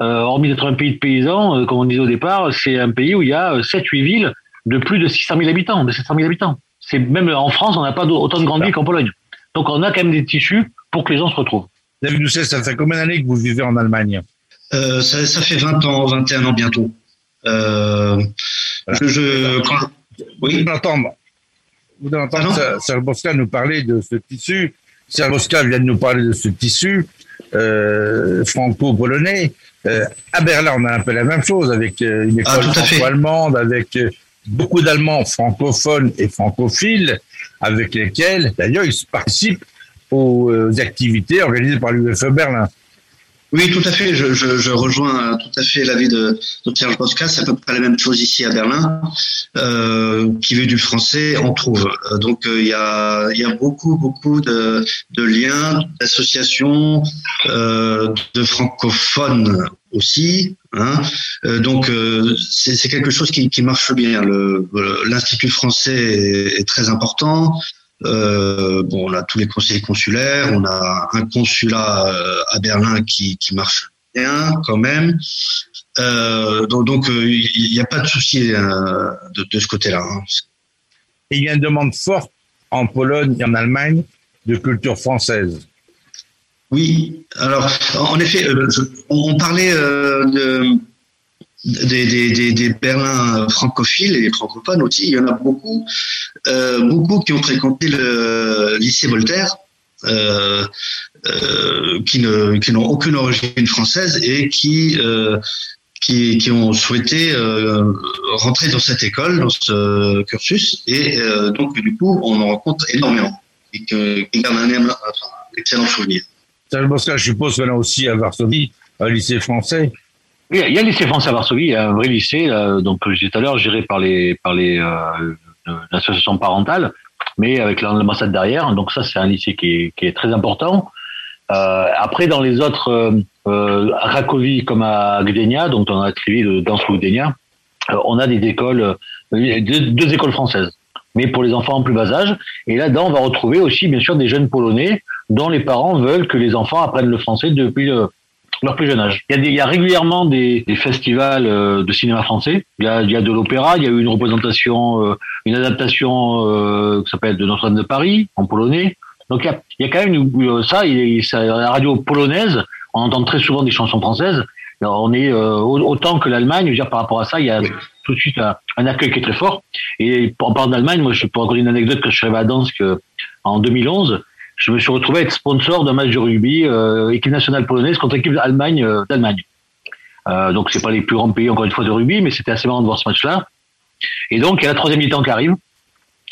S6: hormis d'être un pays de paysans, euh, comme on disait au départ, c'est un pays où il y a 7-8 euh, villes de plus de 600 000 habitants, de 700 000 habitants. C'est même en France, on n'a pas autant de grandes villes qu'en Pologne. Donc on a quand même des tissus pour que les gens se retrouvent.
S3: David Doucet, ça fait combien d'années que vous vivez en Allemagne?
S7: Euh, ça, ça, fait 20 ans, 21 ans bientôt. Euh, je, je, quand...
S3: Oui. Vous entendre, vous entendre Serge Bosca nous parler de ce tissu. Serge Bosca vient de nous parler de ce tissu euh, franco-polonais. Euh, à Berlin, on a un peu la même chose avec euh, une école ah, franco-allemande, avec euh, beaucoup d'Allemands francophones et francophiles, avec lesquels, d'ailleurs, ils participent aux activités organisées par l'UFE Berlin.
S7: Oui, tout à fait. Je, je, je rejoins tout à fait l'avis de, de Serge Bosca. C'est à peu près la même chose ici à Berlin. Euh, qui veut du français, on trouve. Euh, donc euh, il y, a, y a beaucoup, beaucoup de, de liens, d'associations, euh, de francophones aussi. Hein. Euh, donc c'est quelque chose qui, qui marche bien. L'Institut français est, très important. Euh, bon, on a tous les conseils consulaires, on a un consulat euh, à Berlin qui, qui marche bien quand même. Euh, donc, donc il n'y a pas de souci de, de, ce côté-là. Hein.
S3: Et il y a une demande forte en Pologne et en Allemagne de culture française.
S7: Oui, alors en effet, on parlait de des, des, des, Berlins francophiles et francophones aussi. Il y en a beaucoup, euh, beaucoup qui ont fréquenté le lycée Voltaire, euh, euh, qui n'ont aucune origine française et qui euh, qui, qui, ont souhaité euh, rentrer dans cette école, dans ce cursus, et donc du coup on en rencontre énormément et qui gardent un, enfin, excellent souvenir.
S3: je suppose a aussi à Varsovie un lycée français.
S6: Il y a le lycée français à Varsovie, il y a un vrai lycée, donc je disais tout à l'heure, géré par les par les euh, l'association parentale, mais avec l'ambassade derrière. Donc ça, c'est un lycée qui est, très important. Euh, après, dans les autres, euh, euh à Cracovie comme à Gdynia, donc on a attribué de danse Gdynia, euh, on a des écoles, deux, deux, écoles françaises, mais pour les enfants en plus bas âge. Et là-dedans, on va retrouver aussi, bien sûr, des jeunes polonais dont les parents veulent que les enfants apprennent le français depuis le, leur plus jeune âge. Il y a, il y a régulièrement des, des festivals euh, de cinéma français. Il y a, il y a de l'opéra. Il y a eu une représentation, euh, une adaptation euh, qui s'appelle de Notre-Dame de Paris en polonais. Donc il y a, il y a quand même une, ça, il, ça. La radio polonaise, on entend très souvent des chansons françaises. On est autant que l'Allemagne. Dire par rapport à ça, il y a tout de suite un, un accueil qui est très fort. Et en parlant d'Allemagne, moi, je peux raconter une anecdote que je suis arrivé à Dansk en 2011 je me suis retrouvé à être sponsor d'un match de rugby euh, équipe nationale polonaise contre l'équipe d'Allemagne euh, d'Allemagne. Euh, donc c'est pas les plus grands pays encore une fois de rugby, mais c'était assez marrant de voir ce match-là. Et donc il y a la troisième mi-temps qui arrive.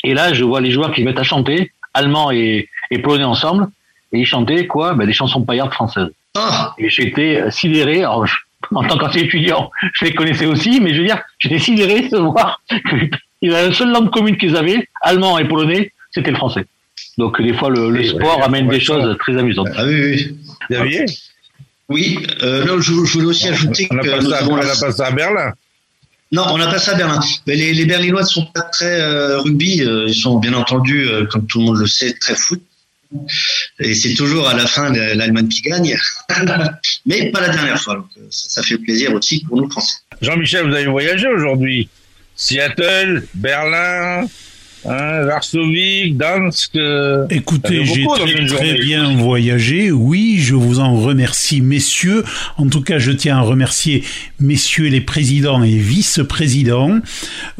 S6: Et là je vois les joueurs qui se mettent à chanter, allemands et, et polonais ensemble, et ils chantaient quoi? Ben, Des chansons paillardes françaises. Ah et j'étais sidéré. Alors, [laughs] en tant qu'ancien étudiant, je les connaissais aussi, mais je veux dire, j'étais sidéré de voir que [laughs] la seule langue commune qu'ils avaient, allemand et polonais, c'était le français. Donc des fois, le, le sport amène des choses très amusantes.
S7: Ah oui, oui. Oui, euh, non, je, je, voulais aussi ajouter
S3: on a que. On a passé à Berlin.
S7: Non, on a passé à Berlin. Mais les, les Berlinois ne sont pas très euh, rugby. Euh, ils sont bien entendu, euh, comme tout le monde le sait, très foot. Et c'est toujours à la fin l'Allemagne qui gagne. [laughs] Mais pas la dernière fois. Donc, ça, ça fait plaisir aussi pour nous Français.
S3: Jean-Michel, vous avez voyagé aujourd'hui. Seattle, Berlin, Hein, Varsovie, Dansk. Euh,
S2: Écoutez, j'ai très, très bien voyagé. Oui, je vous en remercie, messieurs. En tout cas, je tiens à remercier messieurs les présidents et vice-présidents.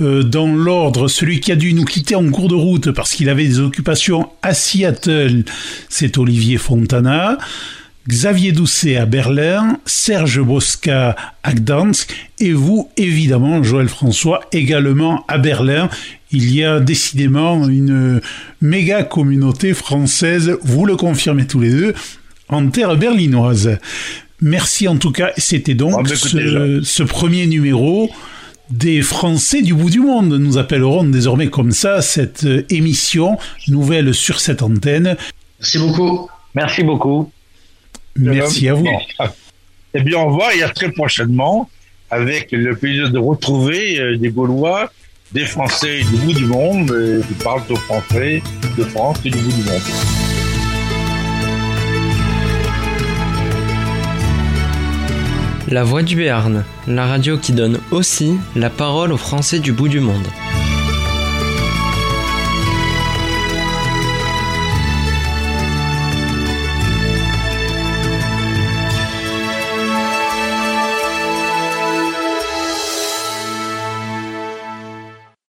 S2: Euh, dans l'ordre, celui qui a dû nous quitter en cours de route parce qu'il avait des occupations à Seattle, c'est Olivier Fontana. Xavier Doucet à Berlin, Serge Bosca à Gdansk et vous, évidemment, Joël François, également à Berlin. Il y a décidément une méga communauté française, vous le confirmez tous les deux, en terre berlinoise. Merci en tout cas, c'était donc
S3: Ah,
S2: ce, ce premier numéro des Français du bout du monde. Nous appellerons désormais comme ça cette émission nouvelle sur cette antenne.
S7: Merci beaucoup.
S6: Merci beaucoup.
S2: Merci à vous.
S3: Eh bien, on va et à très prochainement avec le plaisir de retrouver euh, des Gaulois, des Français du bout du monde euh, qui parlent au Français de France et du bout du monde.
S1: La Voix du Béarn, la radio qui donne aussi la parole aux Français du bout du monde.